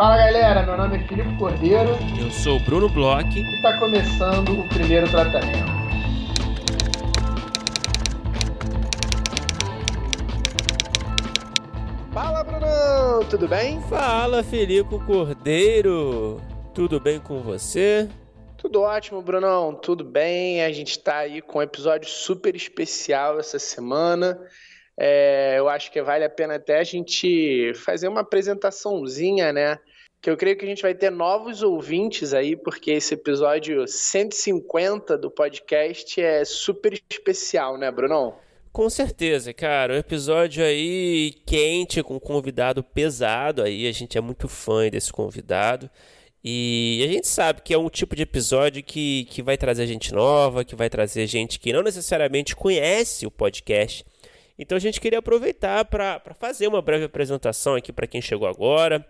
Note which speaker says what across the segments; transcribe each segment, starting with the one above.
Speaker 1: Fala galera, meu nome é Filipe Cordeiro.
Speaker 2: Eu sou o Bruno Bloch.
Speaker 1: E está começando o primeiro tratamento.
Speaker 3: Fala Bruno, tudo bem?
Speaker 2: Fala Filipe Cordeiro, tudo bem com você?
Speaker 3: Tudo ótimo, Brunão, tudo bem. A gente está aí com um episódio super especial essa semana. É, eu acho que vale a pena até a gente fazer uma apresentaçãozinha, né? Que eu creio que a gente vai ter novos ouvintes aí, porque esse episódio 150 do podcast é super especial, né, Brunão?
Speaker 2: Com certeza, cara. Um episódio aí quente, com um convidado pesado aí. A gente é muito fã desse convidado. E a gente sabe que é um tipo de episódio que, que vai trazer gente nova, que vai trazer gente que não necessariamente conhece o podcast então a gente queria aproveitar para fazer uma breve apresentação aqui para quem chegou agora.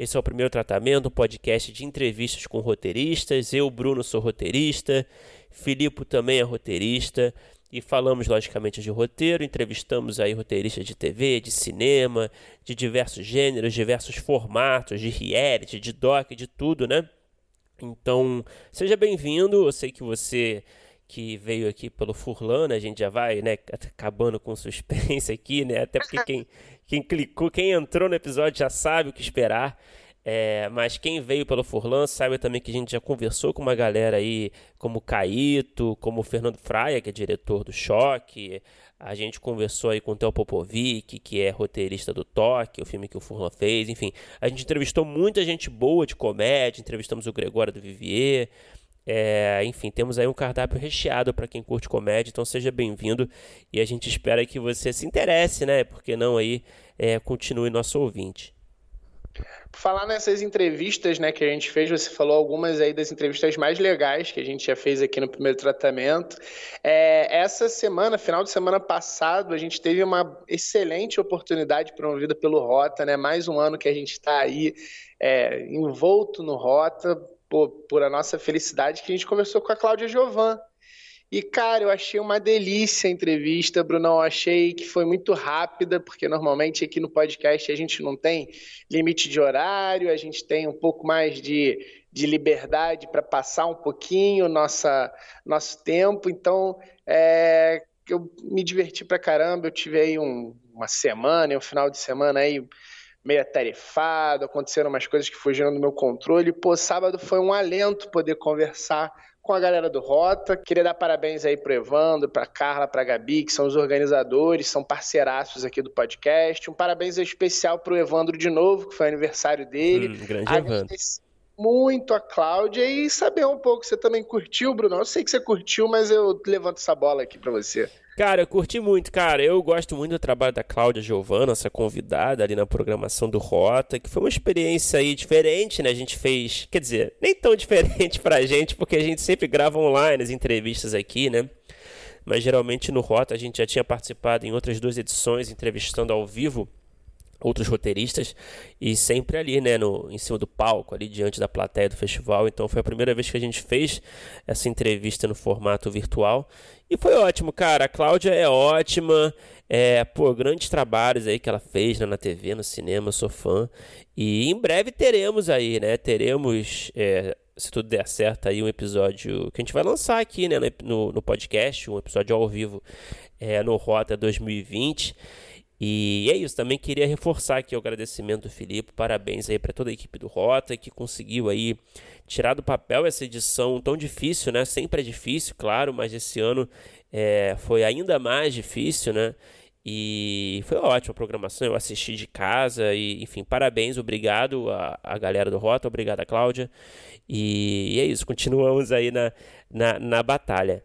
Speaker 2: Esse é o primeiro tratamento, um podcast de entrevistas com roteiristas. Eu, Bruno, sou roteirista. Filipe também é roteirista. E falamos, logicamente, de roteiro. Entrevistamos aí roteiristas de TV, de cinema, de diversos gêneros, diversos formatos, de reality, de doc, de tudo, né? Então, seja bem-vindo. Eu sei que você que veio aqui pelo Furlan, né? a gente já vai, né, acabando com suspense aqui, né? Até porque quem, quem clicou, quem entrou no episódio já sabe o que esperar. É, mas quem veio pelo Furlan sabe também que a gente já conversou com uma galera aí, como o Caíto, como o Fernando Fraia, que é diretor do Choque. A gente conversou aí com o Theo Popovic, que é roteirista do Toque, o filme que o Furlan fez. Enfim, a gente entrevistou muita gente boa de comédia, entrevistamos o Gregório do Vivier. É, enfim, temos aí um cardápio recheado para quem curte comédia, então seja bem-vindo e a gente espera que você se interesse, né? Porque não aí é, continue nosso ouvinte.
Speaker 3: Falar nessas entrevistas, né, que a gente fez, você falou algumas aí das entrevistas mais legais que a gente já fez aqui no primeiro tratamento. É, essa semana, final de semana passado, a gente teve uma excelente oportunidade promovida pelo Rota, né? Mais um ano que a gente está aí é, envolto no Rota, por, por a nossa felicidade que a gente conversou com a Cláudia Jovan. E, cara, eu achei uma delícia a entrevista, Brunão. Eu achei que foi muito rápida, porque normalmente aqui no podcast a gente não tem limite de horário, a gente tem um pouco mais de, de liberdade para passar um pouquinho nossa, nosso tempo. Então, é, eu me diverti pra caramba. Eu tive aí um, uma semana, um final de semana aí meio atarefado, aconteceram umas coisas que fugiram do meu controle. Pô, sábado foi um alento poder conversar com a galera do Rota. Queria dar parabéns aí pro Evandro, pra Carla, pra Gabi, que são os organizadores, são parceiraços aqui do podcast. Um parabéns especial pro Evandro de novo, que foi aniversário dele.
Speaker 2: Hum, grande Evandro
Speaker 3: muito a Cláudia e saber um pouco. Você também curtiu, Bruno? Eu sei que você curtiu, mas eu levanto essa bola aqui para você.
Speaker 2: Cara, eu curti muito, cara. Eu gosto muito do trabalho da Cláudia Giovana, essa convidada ali na programação do Rota, que foi uma experiência aí diferente, né? A gente fez, quer dizer, nem tão diferente pra gente, porque a gente sempre grava online as entrevistas aqui, né? Mas geralmente no Rota a gente já tinha participado em outras duas edições, entrevistando ao vivo outros roteiristas e sempre ali, né, no, em cima do palco, ali diante da plateia do festival. Então foi a primeira vez que a gente fez essa entrevista no formato virtual e foi ótimo, cara. A Cláudia é ótima, é, pô, grandes trabalhos aí que ela fez né, na TV, no cinema, sou fã. E em breve teremos aí, né, teremos, é, se tudo der certo aí, um episódio que a gente vai lançar aqui, né, no, no podcast, um episódio ao vivo é, no Rota 2020. E é isso, também queria reforçar aqui o agradecimento do Filipe, parabéns aí para toda a equipe do Rota que conseguiu aí tirar do papel essa edição tão difícil, né? Sempre é difícil, claro, mas esse ano é, foi ainda mais difícil, né? E foi ótima programação, eu assisti de casa e, enfim, parabéns, obrigado a, a galera do Rota, obrigado a Cláudia. E, e é isso, continuamos aí na, na, na batalha.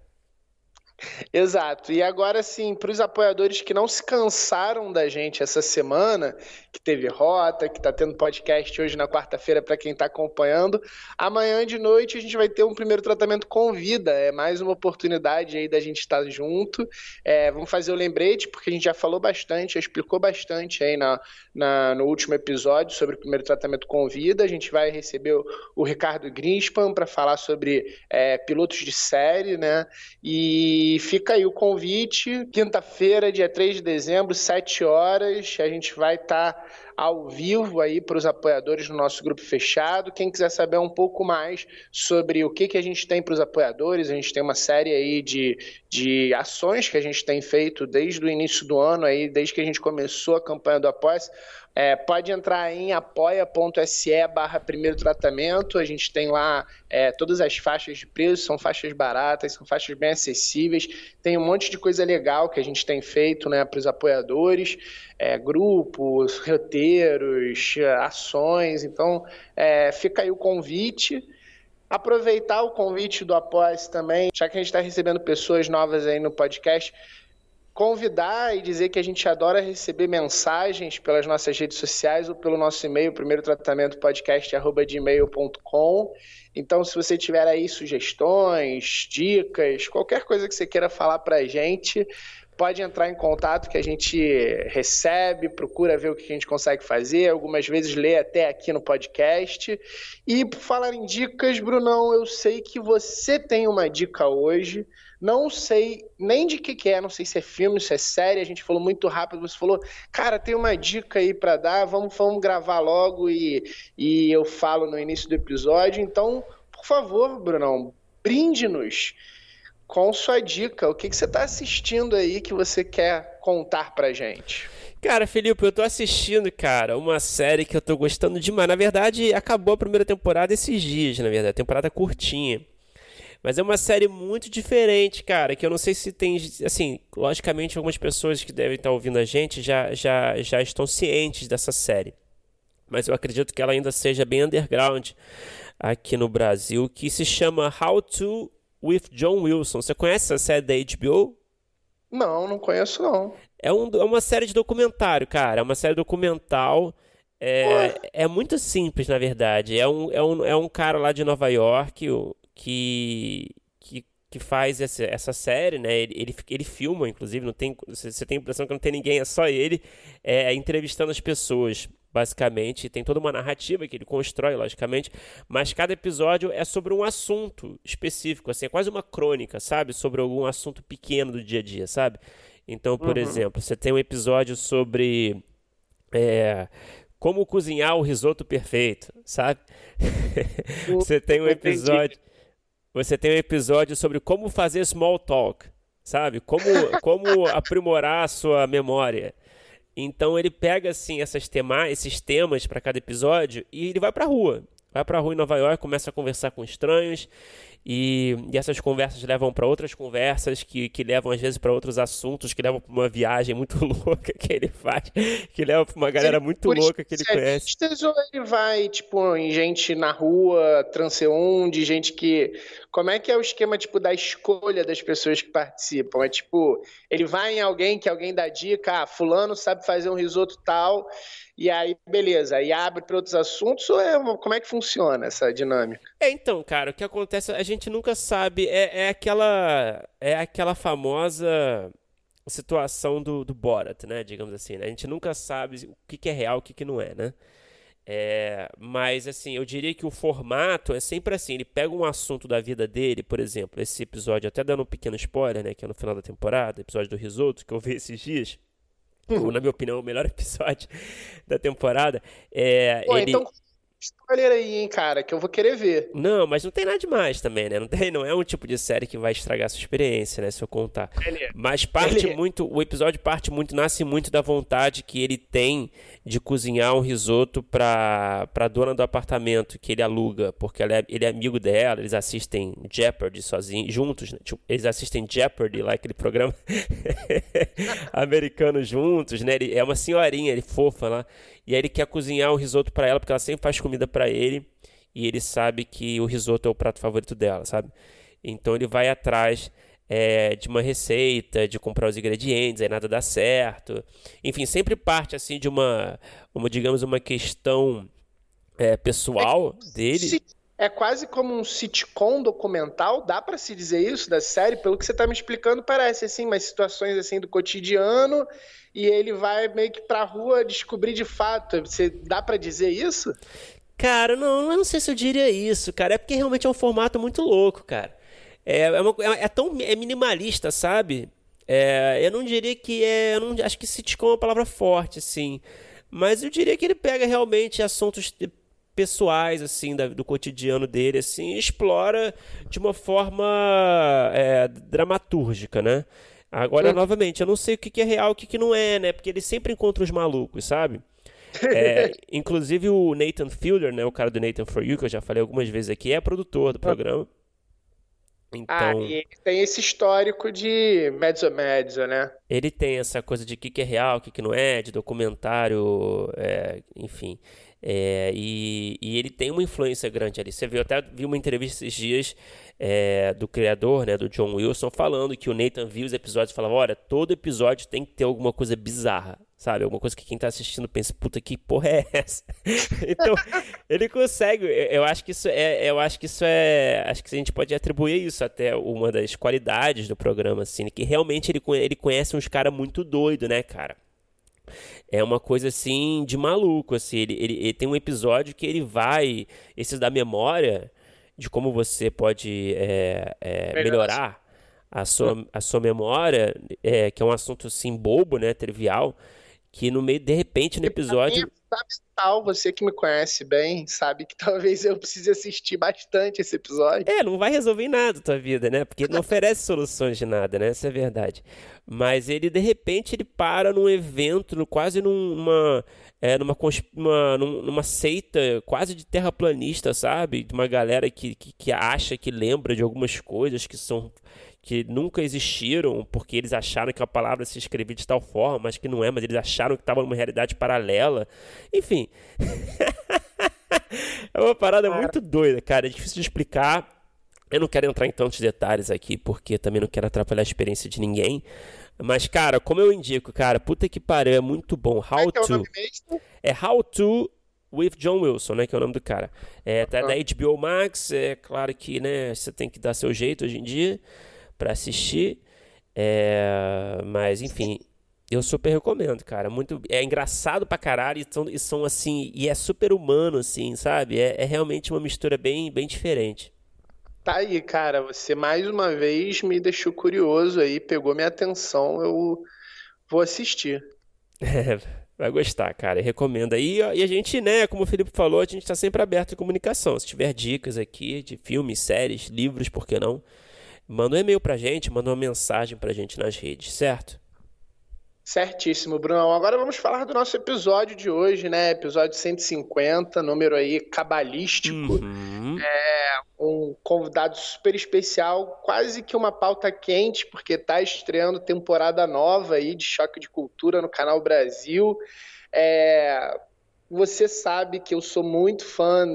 Speaker 3: Exato. E agora sim, para os apoiadores que não se cansaram da gente essa semana, que teve rota, que está tendo podcast hoje na quarta-feira para quem está acompanhando, amanhã de noite a gente vai ter um primeiro tratamento com vida. É mais uma oportunidade aí da gente estar junto. É, vamos fazer o lembrete, porque a gente já falou bastante, já explicou bastante aí na, na no último episódio sobre o primeiro tratamento com vida. A gente vai receber o, o Ricardo Greenspan para falar sobre é, pilotos de série, né? E e fica aí o convite, quinta-feira, dia 3 de dezembro, 7 horas, a gente vai estar tá ao vivo aí para os apoiadores do nosso grupo fechado. Quem quiser saber um pouco mais sobre o que, que a gente tem para os apoiadores, a gente tem uma série aí de, de ações que a gente tem feito desde o início do ano, aí, desde que a gente começou a campanha do apoia é, pode entrar em apoia.se barra primeiro tratamento. A gente tem lá é, todas as faixas de preço, são faixas baratas, são faixas bem acessíveis. Tem um monte de coisa legal que a gente tem feito né, para os apoiadores, é, grupos, roteiros, ações. Então, é, fica aí o convite aproveitar o convite do apoia também, já que a gente está recebendo pessoas novas aí no podcast, convidar e dizer que a gente adora receber mensagens pelas nossas redes sociais ou pelo nosso e-mail, primeiro tratamento podcast@gmail.com. Então, se você tiver aí sugestões, dicas, qualquer coisa que você queira falar para a gente, pode entrar em contato que a gente recebe, procura ver o que a gente consegue fazer, algumas vezes lê até aqui no podcast. E por falar em dicas, Brunão, eu sei que você tem uma dica hoje não sei nem de que, que é, não sei se é filme, se é série. A gente falou muito rápido. Você falou, cara, tem uma dica aí para dar. Vamos, vamos gravar logo e, e eu falo no início do episódio. Então, por favor, Brunão, brinde-nos com sua dica. O que, que você está assistindo aí que você quer contar pra gente?
Speaker 2: Cara, Felipe, eu tô assistindo, cara, uma série que eu tô gostando demais. Na verdade, acabou a primeira temporada esses dias, na verdade, temporada curtinha. Mas é uma série muito diferente, cara, que eu não sei se tem, assim, logicamente algumas pessoas que devem estar ouvindo a gente já, já, já estão cientes dessa série. Mas eu acredito que ela ainda seja bem underground aqui no Brasil, que se chama How to with John Wilson. Você conhece essa série da HBO?
Speaker 3: Não, não conheço não.
Speaker 2: É, um, é uma série de documentário, cara. É uma série documental. É, é muito simples, na verdade. É um, é, um, é um cara lá de Nova York, que, que, que faz essa, essa série, né? Ele, ele, ele, filma, inclusive, não tem, você tem a impressão que não tem ninguém, é só ele é, entrevistando as pessoas, basicamente. Tem toda uma narrativa que ele constrói, logicamente, mas cada episódio é sobre um assunto específico, assim, é quase uma crônica, sabe? Sobre algum assunto pequeno do dia a dia, sabe? Então, por uhum. exemplo, você tem um episódio sobre. É, como cozinhar o risoto perfeito, sabe? você tem um episódio. Você tem um episódio sobre como fazer small talk, sabe? Como, como aprimorar a sua memória. Então ele pega assim essas tema, esses temas para cada episódio e ele vai para rua. Vai para rua em Nova York, começa a conversar com estranhos e, e essas conversas levam para outras conversas que, que levam às vezes para outros assuntos, que levam para uma viagem muito louca que ele faz, que leva para uma galera muito louca que ele conhece.
Speaker 3: Ou ele vai, tipo, em gente na rua, transeunte, gente que. Como é que é o esquema, tipo, da escolha das pessoas que participam? É tipo, ele vai em alguém que alguém dá dica, ah, fulano sabe fazer um risoto tal e aí, beleza, aí abre para outros assuntos ou é, como é que funciona essa dinâmica?
Speaker 2: É, então, cara, o que acontece, a gente nunca sabe, é, é aquela é aquela famosa situação do, do Borat, né, digamos assim, né? A gente nunca sabe o que, que é real, o que, que não é, né? É, mas assim, eu diria que o formato é sempre assim, ele pega um assunto da vida dele, por exemplo, esse episódio, até dando um pequeno spoiler, né, que é no final da temporada, episódio do risoto, que eu vi esses dias, na minha opinião, o melhor episódio da temporada. É,
Speaker 3: Pô,
Speaker 2: ele...
Speaker 3: então spoiler aí, hein, cara, que eu vou querer ver.
Speaker 2: Não, mas não tem nada demais também, né? Não, tem, não é um tipo de série que vai estragar a sua experiência, né? Se eu contar. Ele... Mas parte ele... muito, o episódio parte muito, nasce muito da vontade que ele tem de cozinhar um risoto pra, pra dona do apartamento que ele aluga, porque ele é, ele é amigo dela, eles assistem Jeopardy sozinhos, juntos, né? Tipo, eles assistem Jeopardy, lá aquele programa americano juntos, né? Ele, é uma senhorinha, ele fofa lá, e aí ele quer cozinhar um risoto para ela, porque ela sempre faz comida para ele, e ele sabe que o risoto é o prato favorito dela, sabe? Então ele vai atrás é, de uma receita, de comprar os ingredientes, aí nada dá certo. Enfim, sempre parte assim de uma, uma digamos, uma questão é, pessoal é, dele.
Speaker 3: É quase como um sitcom documental, dá para se dizer isso da série? Pelo que você tá me explicando, parece assim, umas situações assim do cotidiano e ele vai meio que pra rua descobrir de fato. Você dá para dizer isso?
Speaker 2: Cara, não, eu não sei se eu diria isso, cara. É porque realmente é um formato muito louco, cara. É, é, uma, é, é tão é minimalista, sabe? É, eu não diria que é. Eu não, acho que sitcom é uma palavra forte, assim. Mas eu diria que ele pega realmente assuntos pessoais, assim, da, do cotidiano dele, assim, e explora de uma forma é, dramatúrgica, né? Agora, novamente, eu não sei o que, que é real e o que, que não é, né? Porque ele sempre encontra os malucos, sabe? É, inclusive o Nathan Fielder, né, o cara do Nathan For You, que eu já falei algumas vezes aqui, é produtor do programa.
Speaker 3: Então, ah, e ele tem esse histórico de mezzo mezzo, né?
Speaker 2: Ele tem essa coisa de o que, que é real, o que, que não é, de documentário, é, enfim. É, e, e, ele tem uma influência grande ali. Você viu, até vi uma entrevista esses dias é, do criador, né, do John Wilson, falando que o Nathan viu os episódios e falava: olha, todo episódio tem que ter alguma coisa bizarra sabe? Alguma coisa que quem tá assistindo pensa, puta, que porra é essa? então, ele consegue, eu acho que isso é, eu acho que isso é, acho que a gente pode atribuir isso até uma das qualidades do programa, assim, que realmente ele, ele conhece uns caras muito doido, né, cara? É uma coisa assim de maluco, assim, ele, ele, ele tem um episódio que ele vai, esses da memória, de como você pode é, é, melhorar a sua, a sua memória, é, que é um assunto assim bobo, né, trivial, que no meio, de repente, no episódio.
Speaker 3: Tal, você que me conhece bem, sabe que talvez eu precise assistir bastante esse episódio.
Speaker 2: É, não vai resolver nada a tua vida, né? Porque não oferece soluções de nada, né? Essa é a verdade. Mas ele, de repente, ele para num evento, quase numa. É, numa, uma, numa seita quase de terraplanista, sabe? De uma galera que, que, que acha que lembra de algumas coisas que são que nunca existiram, porque eles acharam que a palavra se escrevia de tal forma, mas que não é, mas eles acharam que estava numa realidade paralela. Enfim. é uma parada muito doida, cara. É difícil de explicar. Eu não quero entrar em tantos detalhes aqui, porque também não quero atrapalhar a experiência de ninguém. Mas, cara, como eu indico, cara, puta que pariu, é muito bom. How é, é to. É How to with John Wilson, né? Que é o nome do cara. É, tá da HBO Max, é claro que, né, você tem que dar seu jeito hoje em dia para assistir. É, mas, enfim, eu super recomendo, cara. Muito, é engraçado pra caralho e são, e são assim, e é super humano, assim, sabe? É, é, realmente uma mistura bem, bem diferente.
Speaker 3: Tá aí, cara. Você mais uma vez me deixou curioso aí, pegou minha atenção. Eu vou assistir.
Speaker 2: É, vai gostar, cara. Eu recomendo aí. E a gente, né, como o Felipe falou, a gente tá sempre aberto à comunicação. Se tiver dicas aqui de filmes, séries, livros, por que não? Manda um e-mail pra gente, manda uma mensagem pra gente nas redes, certo?
Speaker 3: Certíssimo, Bruno. Agora vamos falar do nosso episódio de hoje, né? Episódio 150, número aí cabalístico. Uhum. É um convidado super especial, quase que uma pauta quente, porque tá estreando temporada nova aí de Choque de Cultura no Canal Brasil. É, você sabe que eu sou muito fã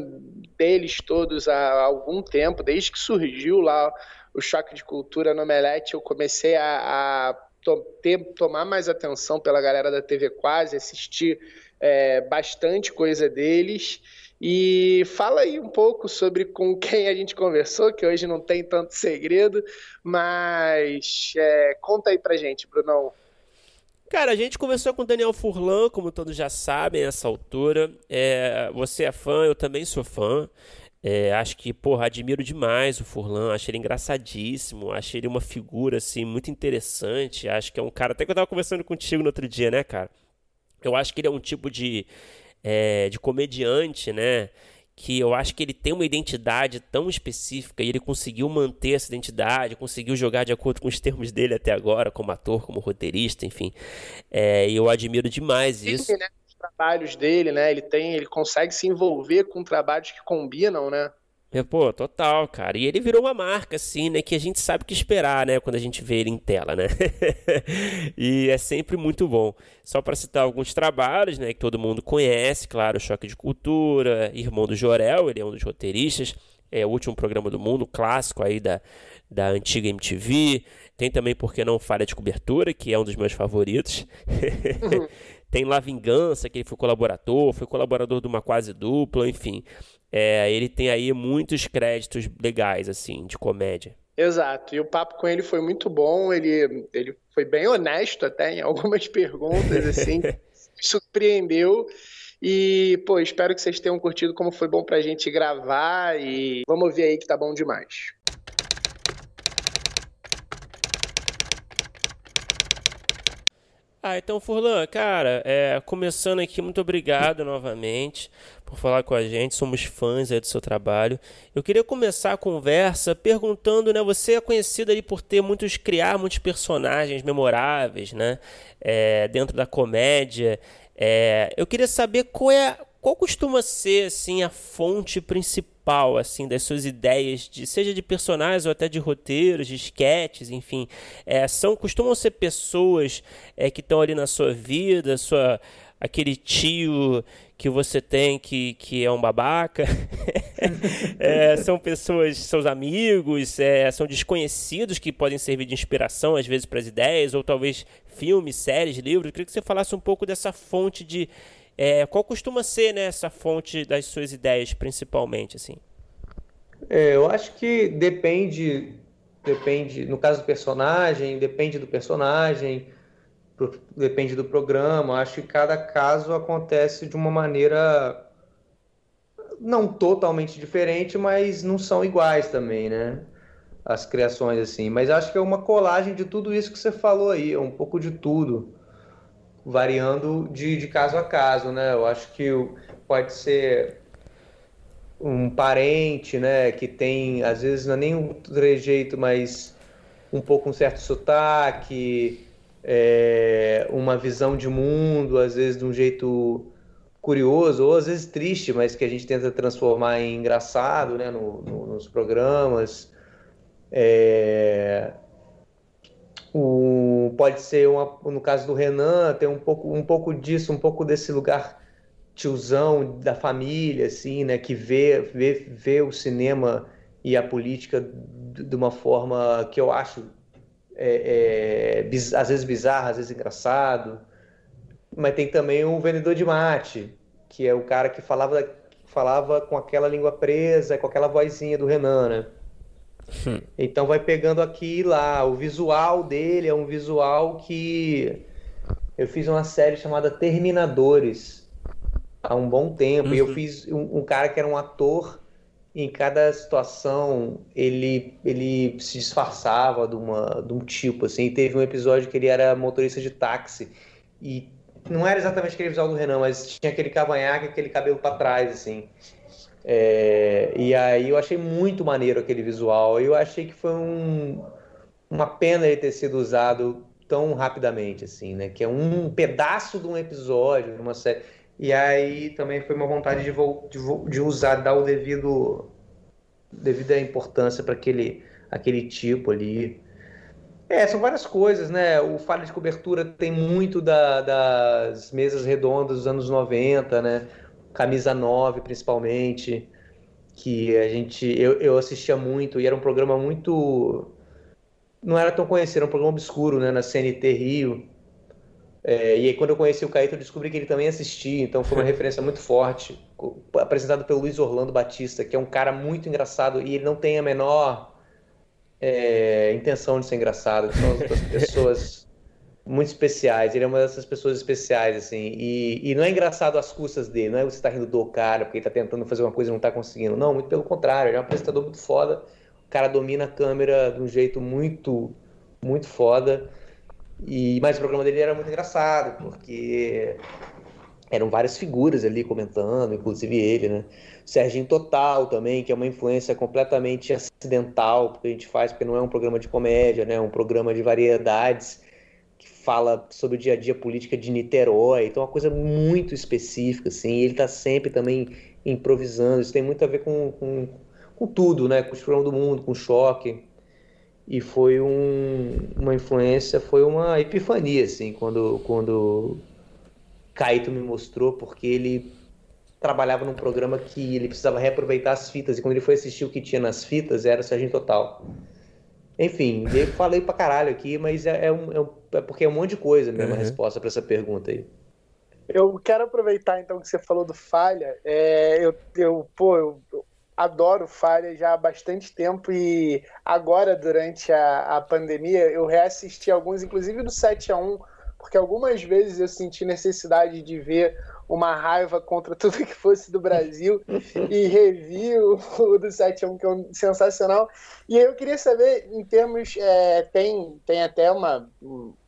Speaker 3: deles todos há algum tempo, desde que surgiu lá o choque de cultura no Omelete, eu comecei a, a to, ter, tomar mais atenção pela galera da TV Quase, assistir é, bastante coisa deles. E fala aí um pouco sobre com quem a gente conversou, que hoje não tem tanto segredo, mas é, conta aí pra gente, Brunão.
Speaker 2: Cara, a gente conversou com o Daniel Furlan, como todos já sabem, nessa altura. É, você é fã, eu também sou fã. É, acho que, porra, admiro demais o Furlan, acho ele engraçadíssimo, acho ele uma figura, assim, muito interessante, acho que é um cara, até que eu tava conversando contigo no outro dia, né, cara? Eu acho que ele é um tipo de, é, de comediante, né, que eu acho que ele tem uma identidade tão específica e ele conseguiu manter essa identidade, conseguiu jogar de acordo com os termos dele até agora, como ator, como roteirista, enfim. É, e eu admiro demais isso. Sim, né?
Speaker 3: Trabalhos dele, né? Ele tem, ele consegue se envolver com trabalhos que combinam, né?
Speaker 2: É, pô, total, cara. E ele virou uma marca, assim, né? Que a gente sabe o que esperar, né? Quando a gente vê ele em tela, né? e é sempre muito bom. Só para citar alguns trabalhos, né? Que todo mundo conhece, claro, Choque de Cultura, Irmão do Jorel, ele é um dos roteiristas. É o último programa do mundo, clássico aí da, da antiga MTV. Tem também, por que não, Falha de Cobertura, que é um dos meus favoritos. Tem La Vingança, que ele foi colaborador, foi colaborador de uma quase dupla, enfim. É, ele tem aí muitos créditos legais, assim, de comédia.
Speaker 3: Exato, e o papo com ele foi muito bom, ele, ele foi bem honesto até em algumas perguntas, assim, surpreendeu. E, pô, espero que vocês tenham curtido como foi bom pra gente gravar e vamos ver aí que tá bom demais.
Speaker 2: Ah, então, Furlan, cara, é, começando aqui, muito obrigado novamente por falar com a gente, somos fãs aí do seu trabalho. Eu queria começar a conversa perguntando, né, você é conhecido ali por ter muitos, criar muitos personagens memoráveis, né, é, dentro da comédia. É, eu queria saber qual é, qual costuma ser, assim, a fonte principal assim, das suas ideias, de, seja de personagens ou até de roteiros, de sketches, enfim, é, são, costumam ser pessoas é, que estão ali na sua vida, sua, aquele tio que você tem que, que é um babaca, é, são pessoas, seus amigos, é, são desconhecidos que podem servir de inspiração às vezes para as ideias, ou talvez filmes, séries, livros. Eu queria que você falasse um pouco dessa fonte de, é, qual costuma ser né, essa fonte das suas ideias, principalmente, assim?
Speaker 4: É, eu acho que depende, depende, no caso do personagem, depende do personagem, depende do programa. Acho que cada caso acontece de uma maneira não totalmente diferente, mas não são iguais também, né? As criações assim. Mas acho que é uma colagem de tudo isso que você falou aí, é um pouco de tudo variando de, de caso a caso, né? Eu acho que pode ser um parente, né, que tem, às vezes não é nem um trejeito, mas um pouco um certo sotaque, é, uma visão de mundo, às vezes de um jeito curioso, ou às vezes triste, mas que a gente tenta transformar em engraçado, né, no, no, nos programas. É, pode ser, uma, no caso do Renan, tem um pouco, um pouco disso, um pouco desse lugar tiozão da família, assim, né, que vê, vê, vê o cinema e a política de uma forma que eu acho é, é, às vezes bizarra, às vezes engraçado. Mas tem também o vendedor de mate, que é o cara que falava, falava com aquela língua presa, com aquela vozinha do Renan, né? Hum. Então vai pegando aqui e lá. O visual dele é um visual que eu fiz uma série chamada Terminadores há um bom tempo. Uhum. E eu uhum. fiz um, um, cara que era um ator. Em cada situação ele ele se disfarçava de, uma, de um tipo assim. E teve um episódio que ele era motorista de táxi e não era exatamente aquele visual do Renan, mas tinha aquele cavanhaque, aquele cabelo para trás assim. É, e aí eu achei muito maneiro aquele visual. Eu achei que foi um, uma pena ele ter sido usado tão rapidamente, assim, né? Que é um pedaço de um episódio, de uma série. E aí também foi uma vontade de, de, de usar, dar o devido devida importância para aquele, aquele tipo ali. É, são várias coisas, né? O falha de cobertura tem muito da, das mesas redondas dos anos 90, né? Camisa 9, principalmente, que a gente eu, eu assistia muito e era um programa muito não era tão conhecido, era um programa obscuro, né, na CNT Rio. É, e aí quando eu conheci o Caíto, eu descobri que ele também assistia, então foi uma referência muito forte, apresentado pelo Luiz Orlando Batista, que é um cara muito engraçado e ele não tem a menor é, intenção de ser engraçado. São as pessoas muito especiais. Ele é uma dessas pessoas especiais, assim. E, e não é engraçado as custas dele, não é você tá rindo do cara porque ele tá tentando fazer uma coisa e não tá conseguindo. Não, muito pelo contrário. Ele é um apresentador muito foda. O cara domina a câmera de um jeito muito, muito foda. E, mas o programa dele era muito engraçado, porque eram várias figuras ali comentando, inclusive ele, né? Serginho Total também, que é uma influência completamente acidental, porque a gente faz, porque não é um programa de comédia, né? É um programa de variedades fala sobre o dia a dia política de Niterói, então é uma coisa muito específica, assim, ele está sempre também improvisando, isso tem muito a ver com, com, com tudo, né, com o esfurão do mundo, com o choque, e foi um, uma influência, foi uma epifania, assim, quando, quando Caíto me mostrou, porque ele trabalhava num programa que ele precisava reaproveitar as fitas, e quando ele foi assistir o que tinha nas fitas, era Sargento Total. Enfim, eu falei pra caralho aqui, mas é, é, um, é, é porque é um monte de coisa mesmo uhum. a resposta para essa pergunta aí.
Speaker 3: Eu quero aproveitar então que você falou do Falha. É, eu, eu, pô, eu adoro Falha já há bastante tempo e agora, durante a, a pandemia, eu reassisti alguns, inclusive do 7 a 1 porque algumas vezes eu senti necessidade de ver uma raiva contra tudo que fosse do Brasil e revi o, o do 7 1 que é um, sensacional. E eu queria saber, em termos. É, tem, tem até uma.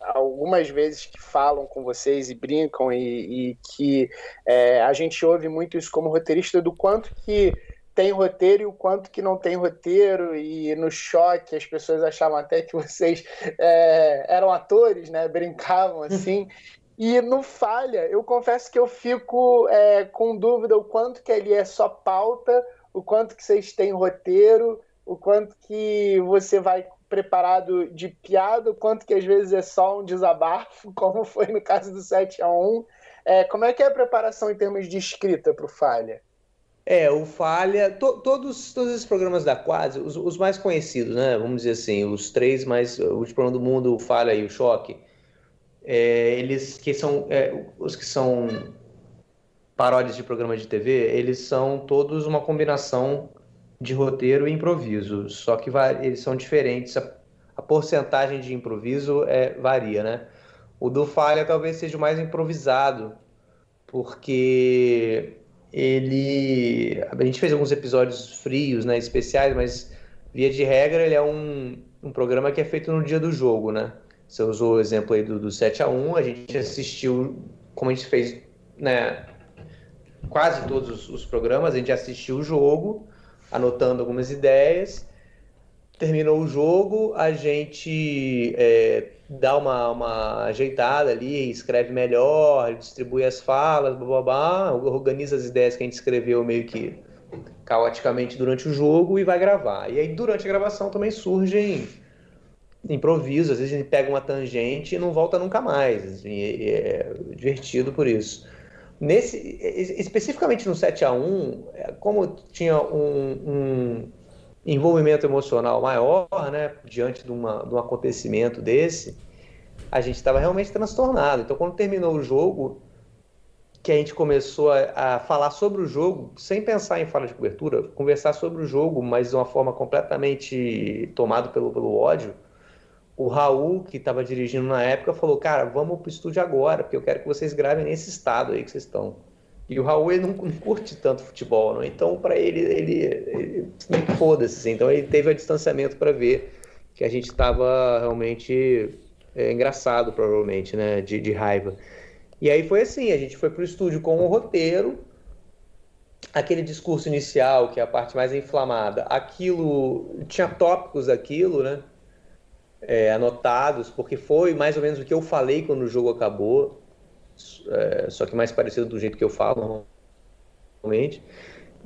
Speaker 3: algumas vezes que falam com vocês e brincam, e, e que é, a gente ouve muito isso como roteirista, do quanto que tem roteiro e o quanto que não tem roteiro, e no choque as pessoas achavam até que vocês é, eram atores, né? Brincavam assim. E no Falha, eu confesso que eu fico é, com dúvida o quanto que ele é só pauta, o quanto que vocês têm roteiro, o quanto que você vai preparado de piada, o quanto que às vezes é só um desabafo, como foi no caso do 7 a 1 é, Como é que é a preparação em termos de escrita para o Falha?
Speaker 4: É, o Falha, to, todos, todos esses programas da Quase, os, os, mais conhecidos, né? Vamos dizer assim, os três mais, o Programa do Mundo, o Falha e o Choque, é, eles que são é, os que são paródias de programas de TV, eles são todos uma combinação de roteiro e improviso, só que eles são diferentes, a, a porcentagem de improviso é, varia, né? O do Falha talvez seja o mais improvisado, porque ele. A gente fez alguns episódios frios, né, especiais, mas via de regra ele é um, um programa que é feito no dia do jogo, né? Você usou o exemplo aí do, do 7 a 1 a gente assistiu, como a gente fez, né, quase todos os, os programas, a gente assistiu o jogo, anotando algumas ideias, terminou o jogo, a gente é, dá uma, uma ajeitada ali, escreve melhor, distribui as falas, blá, blá, blá, organiza as ideias que a gente escreveu meio que caoticamente durante o jogo e vai gravar. E aí durante a gravação também surgem improviso, às vezes gente pega uma tangente e não volta nunca mais. Assim, é, divertido por isso. Nesse, especificamente no 7 a 1 é, como tinha um, um envolvimento emocional maior, né, diante de, uma, de um acontecimento desse, a gente estava realmente transtornado. Então, quando terminou o jogo, que a gente começou a, a, falar sobre o jogo, sem pensar em fala de cobertura, conversar sobre o jogo, mas de uma forma completamente tomado pelo, pelo ódio, o Raul, que estava dirigindo na época, falou: Cara, vamos pro estúdio agora, porque eu quero que vocês gravem nesse estado aí que vocês estão. E o Raul ele não, não curte tanto futebol, não? então para ele, ele, ele foda-se. Assim. Então ele teve o distanciamento para ver que a gente estava realmente é, engraçado, provavelmente, né? De, de raiva. E aí foi assim: a gente foi pro estúdio com o roteiro, aquele discurso inicial, que é a parte mais inflamada, aquilo tinha tópicos daquilo, né? É, anotados, porque foi mais ou menos o que eu falei quando o jogo acabou, é, só que mais parecido do jeito que eu falo normalmente.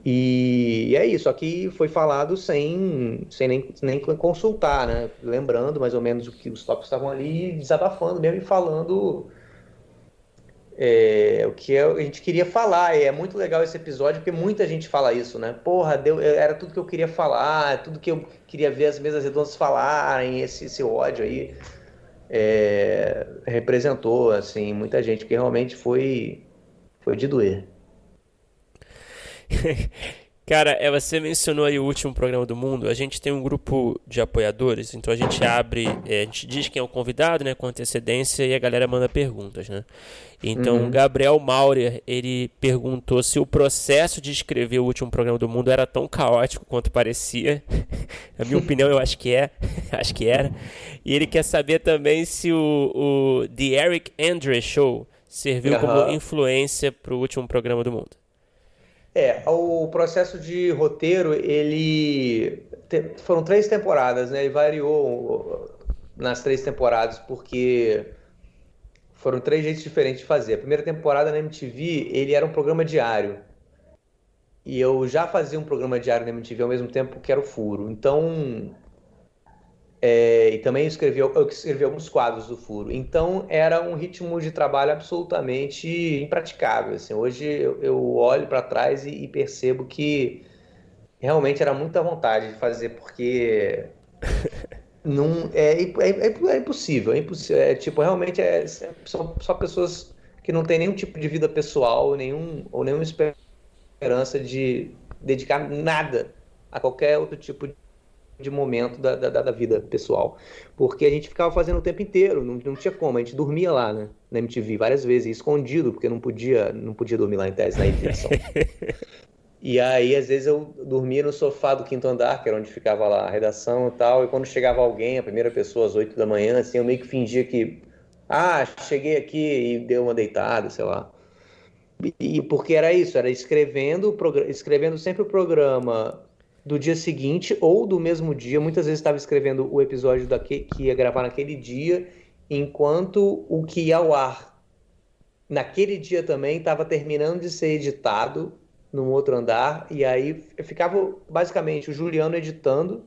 Speaker 4: E, e é isso, aqui foi falado sem, sem nem, nem consultar, né? Lembrando mais ou menos o que os tópicos estavam ali, desabafando mesmo e falando é, o que a gente queria falar. É muito legal esse episódio, porque muita gente fala isso, né? Porra, deu, era tudo que eu queria falar, tudo que eu queria ver as mesas redondas falarem, esse, esse ódio aí é, representou, assim, muita gente, porque realmente foi, foi de doer.
Speaker 2: Cara, é, você mencionou aí o último programa do mundo. A gente tem um grupo de apoiadores, então a gente abre, é, a gente diz quem é o convidado, né, com antecedência e a galera manda perguntas, né? Então, uhum. Gabriel Maurer, ele perguntou se o processo de escrever o último programa do mundo era tão caótico quanto parecia. Na minha opinião, eu acho que é, acho que era. E ele quer saber também se o, o The Eric Andre Show serviu uhum. como influência para o último programa do mundo.
Speaker 4: É, o processo de roteiro, ele foram três temporadas, né? Ele variou nas três temporadas porque foram três jeitos diferentes de fazer. A primeira temporada na MTV, ele era um programa diário. E eu já fazia um programa diário na MTV ao mesmo tempo que era o Furo. Então, é, e também escrevi, eu escrevi alguns quadros do Furo. Então era um ritmo de trabalho absolutamente impraticável. Assim. Hoje eu, eu olho para trás e, e, percebo que realmente era muita vontade de fazer, porque não, é, é, é, é impossível. É, impossível, é tipo, realmente é, são só pessoas que não têm nenhum tipo de vida pessoal nenhum, ou nenhuma esperança de dedicar nada a qualquer outro tipo de de momento da, da, da, vida pessoal. Porque a gente ficava fazendo o tempo inteiro, não, não tinha como, a gente dormia lá, né? Na MTV várias vezes, escondido, porque não podia, não podia dormir lá em tese, na edição. e aí, às vezes, eu dormia no sofá do quinto andar, que era onde ficava lá a redação e tal, e quando chegava alguém, a primeira pessoa, às oito da manhã, assim, eu meio que fingia que, ah, cheguei aqui e deu uma deitada, sei lá. E porque era isso, era escrevendo, escrevendo sempre o programa do dia seguinte ou do mesmo dia. Muitas vezes estava escrevendo o episódio daqui, que ia gravar naquele dia, enquanto o que ia ao ar naquele dia também estava terminando de ser editado num outro andar. E aí ficava basicamente o Juliano editando,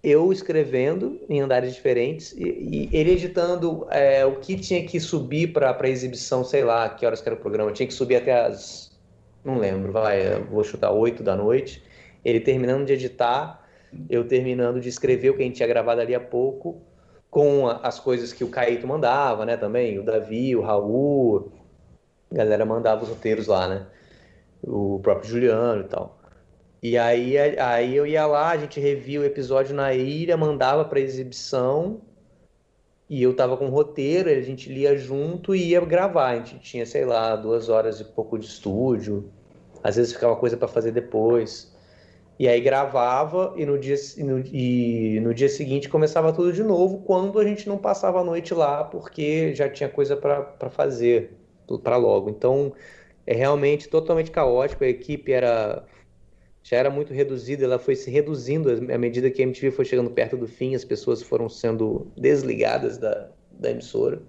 Speaker 4: eu escrevendo em andares diferentes e, e ele editando é, o que tinha que subir para exibição, sei lá, que horas que era o programa. Tinha que subir até as. Não lembro, vai, vou chutar 8 da noite ele terminando de editar, eu terminando de escrever o que a gente tinha gravado ali há pouco, com as coisas que o Caíto mandava, né, também, o Davi, o Raul, a galera mandava os roteiros lá, né, o próprio Juliano e tal. E aí, aí eu ia lá, a gente revia o episódio na ilha, mandava para exibição, e eu tava com o roteiro, a gente lia junto e ia gravar. A gente tinha, sei lá, duas horas e pouco de estúdio. Às vezes ficava coisa para fazer depois. E aí gravava e no dia, e no, e no dia seguinte começava tudo de novo quando a gente não passava a noite lá porque já tinha coisa para fazer para logo. Então é realmente totalmente caótico. A equipe era já era muito reduzida, ela foi se reduzindo à medida que a MTV foi chegando perto do fim, as pessoas foram sendo desligadas da, da emissora.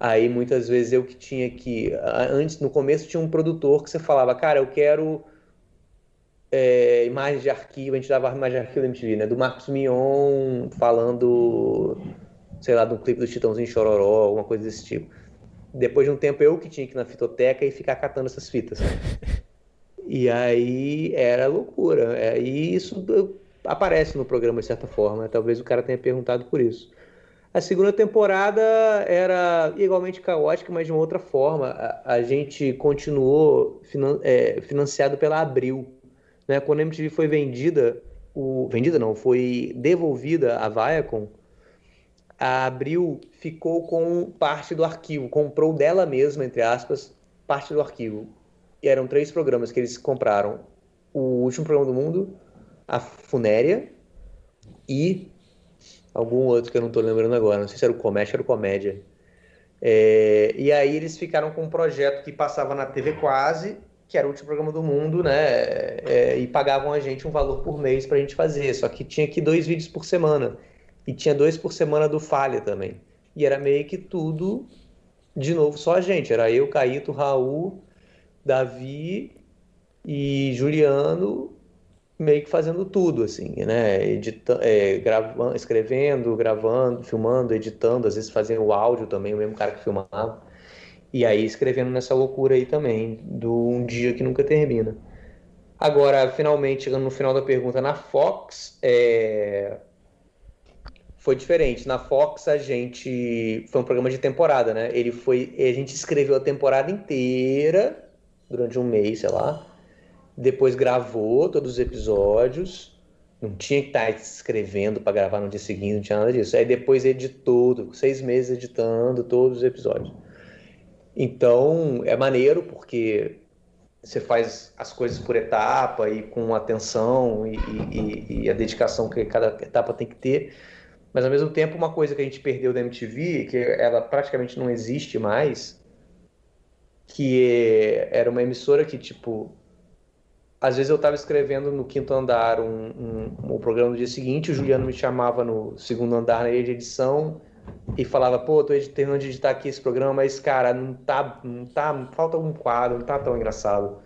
Speaker 4: Aí muitas vezes eu que tinha que antes no começo tinha um produtor que você falava, cara, eu quero é, imagens de arquivo, a gente dava imagens de arquivo da MTV, né? Do Marcos Mion falando, sei lá, do clipe do Chitãozinho Chororó, alguma coisa desse tipo. Depois de um tempo eu que tinha que ir na fitoteca e ficar catando essas fitas. E aí era loucura. É, e isso aparece no programa de certa forma. Talvez o cara tenha perguntado por isso. A segunda temporada era igualmente caótica, mas de uma outra forma. A, a gente continuou finan é, financiado pela Abril né? Quando a MTV foi vendida, o... vendida não, foi devolvida à Viacom, a Abril ficou com parte do arquivo, comprou dela mesma, entre aspas, parte do arquivo. E eram três programas que eles compraram. O Último Programa do Mundo, a Funéria e algum outro que eu não estou lembrando agora. Não sei se era o Comédia, era o Comédia. É... e aí eles ficaram com um projeto que passava na TV Quase que era o último programa do mundo, né? É, e pagavam a gente um valor por mês para a gente fazer. Só que tinha que dois vídeos por semana. E tinha dois por semana do Falha também. E era meio que tudo, de novo, só a gente. Era eu, Caíto, Raul, Davi e Juliano, meio que fazendo tudo, assim, né? Edita é, gravando, escrevendo, gravando, filmando, editando, às vezes fazendo o áudio também, o mesmo cara que filmava. E aí escrevendo nessa loucura aí também, do um dia que nunca termina. Agora, finalmente, chegando no final da pergunta, na Fox, é... foi diferente. Na Fox, a gente. Foi um programa de temporada, né? Ele foi. A gente escreveu a temporada inteira, durante um mês, sei lá. Depois gravou todos os episódios. Não tinha que estar escrevendo para gravar no dia seguinte, não tinha nada disso. Aí depois editou, seis meses editando todos os episódios. Então, é maneiro porque você faz as coisas por etapa e com atenção e, e, e, a dedicação que cada etapa tem que ter. Mas, ao mesmo tempo, uma coisa que a gente perdeu da MTV, que ela praticamente não existe mais, que era uma emissora que, tipo, às vezes eu estava escrevendo no quinto andar um, um, um, programa no dia seguinte, o Juliano me chamava no segundo andar na edição, e falava, pô, tô terminando de editar aqui esse programa, mas, cara, não tá, não tá, falta um quadro, não tá tão engraçado.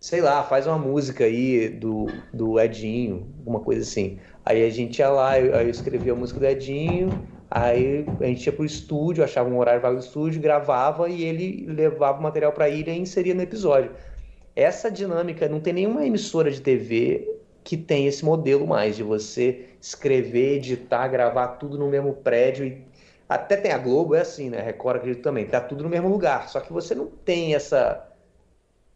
Speaker 4: Sei lá, faz uma música aí do, do Edinho, alguma coisa assim. Aí a gente ia lá, eu, eu escrevia a música do Edinho, aí a gente ia pro estúdio, achava um horário vago do estúdio, gravava e ele levava o material pra ilha e inseria no episódio. Essa dinâmica, não tem nenhuma emissora de TV que tem esse modelo mais de você escrever, editar, gravar tudo no mesmo prédio e até tem a Globo, é assim, né? Record acredito também, tá tudo no mesmo lugar. Só que você não tem essa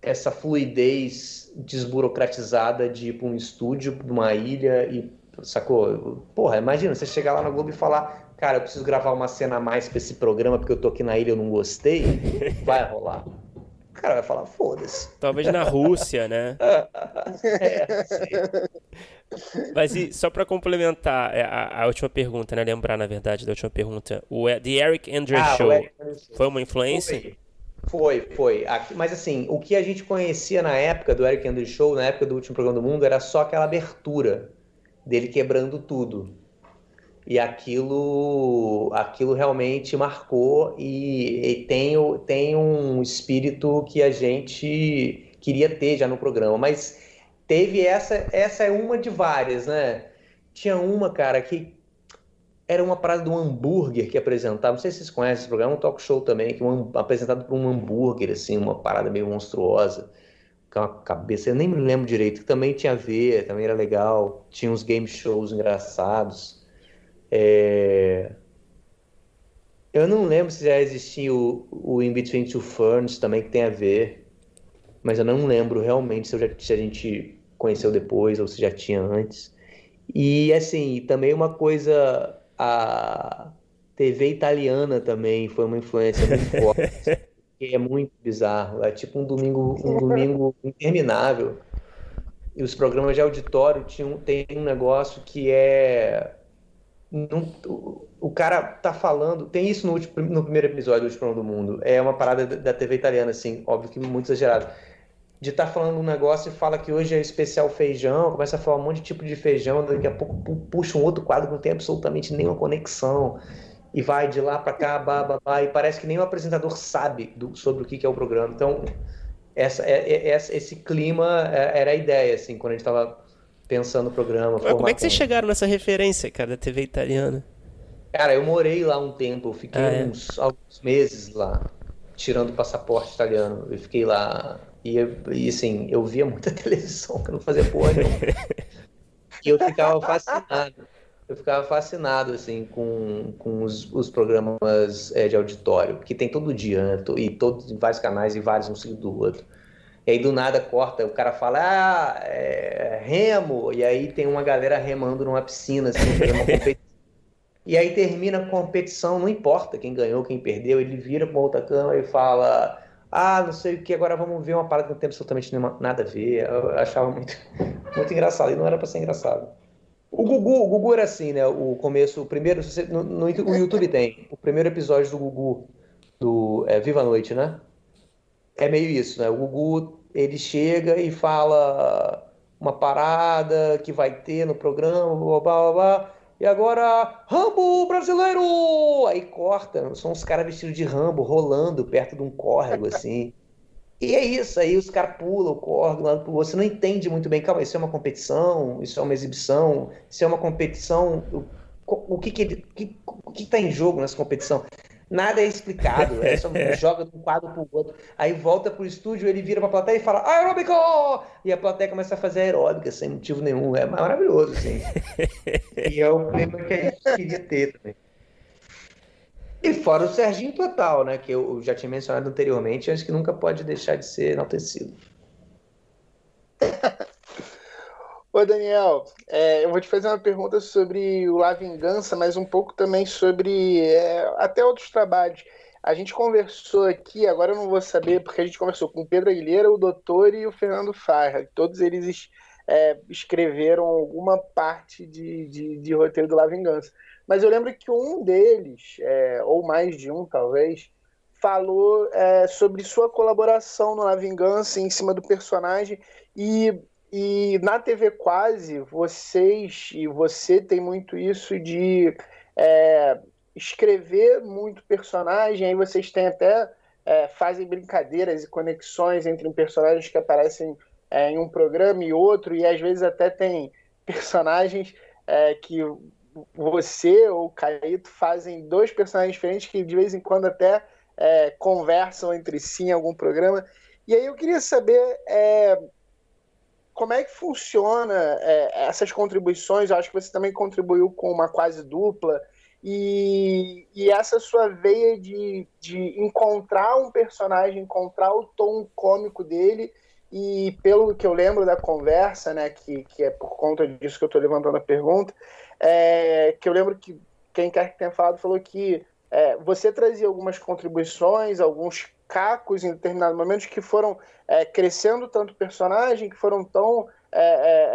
Speaker 4: essa fluidez desburocratizada de ir para um estúdio, para uma ilha e sacou? Porra, imagina você chegar lá na Globo e falar, cara, eu preciso gravar uma cena a mais pra esse programa porque eu tô aqui na ilha e eu não gostei. Vai rolar. O cara vai falar, foda-se.
Speaker 2: Talvez na Rússia, né? é, sim. Mas e, só para complementar é, a, a, última pergunta, né? Lembrar, na verdade, da última pergunta. O The Eric Andre ah, Show Eric foi uma influência?
Speaker 4: Foi. Foi, foi. Mas assim, o que a gente conhecia na época do Eric Andre Show, na época do último programa do mundo, era só aquela abertura dele quebrando tudo. E aquilo, aquilo realmente marcou e, e tem, tem um espírito que a gente queria ter já no programa. Mas teve essa, essa é uma de várias, né? Tinha uma, cara, que era uma parada um hambúrguer que apresentava. Não sei se vocês conhecem esse programa, é um talk show também, que um, apresentado por um hambúrguer, assim, uma parada meio monstruosa. Com uma cabeça, eu nem me lembro direito, que também tinha a ver, também era legal. Tinha uns game shows engraçados. É... Eu não lembro se já existia o, o In Between Two Ferns também, que tem a ver. Mas eu não lembro realmente se, já, se a gente conheceu depois ou se já tinha antes. E assim, também uma coisa a TV italiana também foi uma influência muito forte. que é muito bizarro. É tipo um domingo, um domingo interminável. E os programas de auditório tinham, tem um negócio que é. Não, o cara tá falando. Tem isso no, último, no primeiro episódio do Último do Mundo. É uma parada da TV italiana, assim, óbvio que muito exagerado de estar tá falando um negócio e fala que hoje é especial feijão, começa a falar um monte de tipo de feijão, daqui a pouco puxa um outro quadro que não tem absolutamente nenhuma conexão e vai de lá para cá, babá, e parece que nem o apresentador sabe do, sobre o que, que, é o programa. Então, essa, é, é, esse clima é, era a ideia, assim, quando a gente estava pensando o programa.
Speaker 2: Mas como é que vocês chegaram nessa referência, cara, da TV italiana?
Speaker 4: Cara, eu morei lá um tempo, eu fiquei ah, uns alguns meses lá, tirando o passaporte italiano. Eu fiquei lá e, e assim, eu via muita televisão, que eu não fazia porra nenhuma. e eu ficava fascinado. Eu ficava fascinado, assim, com, com os, os programas é, de auditório, que tem todo dia, né? E todos em vários canais e vários um seguido do outro. E aí do nada corta, o cara fala, ah, é, remo, e aí tem uma galera remando numa piscina, assim, uma competição. E aí termina a competição, não importa quem ganhou, quem perdeu, ele vira para outra câmera e fala, ah, não sei o que, agora vamos ver uma parada que não tem absolutamente nenhuma, nada a ver. Eu achava muito, muito engraçado, e não era para ser engraçado. O Gugu, o Gugu era assim, né? O começo, o primeiro, no, no, o YouTube tem, o primeiro episódio do Gugu, do é, Viva a Noite, né? É meio isso, né? O Gugu, ele chega e fala uma parada que vai ter no programa, blá, blá, blá, blá e agora, Rambo brasileiro! Aí corta, são os caras vestidos de Rambo rolando perto de um córrego, assim. E é isso, aí os caras pulam o córrego lá pro Você não entende muito bem, calma, isso é uma competição, isso é uma exibição, isso é uma competição. O, o que que, que, o que tá em jogo nessa competição? Nada é explicado, é só joga de um quadro pro outro. Aí volta pro estúdio, ele vira pra plateia e fala aeróbico! E a plateia começa a fazer aeróbica sem motivo nenhum. É maravilhoso, assim. e é o clima que a gente queria ter também. E fora o Serginho Total, né? Que eu já tinha mencionado anteriormente, acho que nunca pode deixar de ser enaltecido.
Speaker 3: Ô Daniel, é, eu vou te fazer uma pergunta sobre o La Vingança, mas um pouco também sobre é, até outros trabalhos. A gente conversou aqui, agora eu não vou saber, porque a gente conversou com o Pedro Aguilera, o Doutor e o Fernando Farra. Todos eles é, escreveram alguma parte de, de, de, roteiro do La Vingança. Mas eu lembro que um deles, é, ou mais de um talvez, falou é, sobre sua colaboração no La Vingança em cima do personagem e e na TV Quase, vocês e você tem muito isso de é, escrever muito personagem, aí vocês têm até é, fazem brincadeiras e conexões entre personagens que aparecem é, em um programa e outro, e às vezes até tem personagens é, que você ou o Caíto fazem dois personagens diferentes que de vez em quando até é, conversam entre si em algum programa. E aí eu queria saber é, como é que funciona é, essas contribuições? Eu acho que você também contribuiu com uma quase dupla. E, e essa sua veia de, de encontrar um personagem, encontrar o tom cômico dele e pelo que eu lembro da conversa, né, que, que é por conta disso que eu estou levantando a pergunta, é, que eu lembro que quem quer que tenha falado falou que é, você trazia algumas contribuições, alguns cacos em determinados momentos que foram é, crescendo tanto personagem, que foram tão é, é,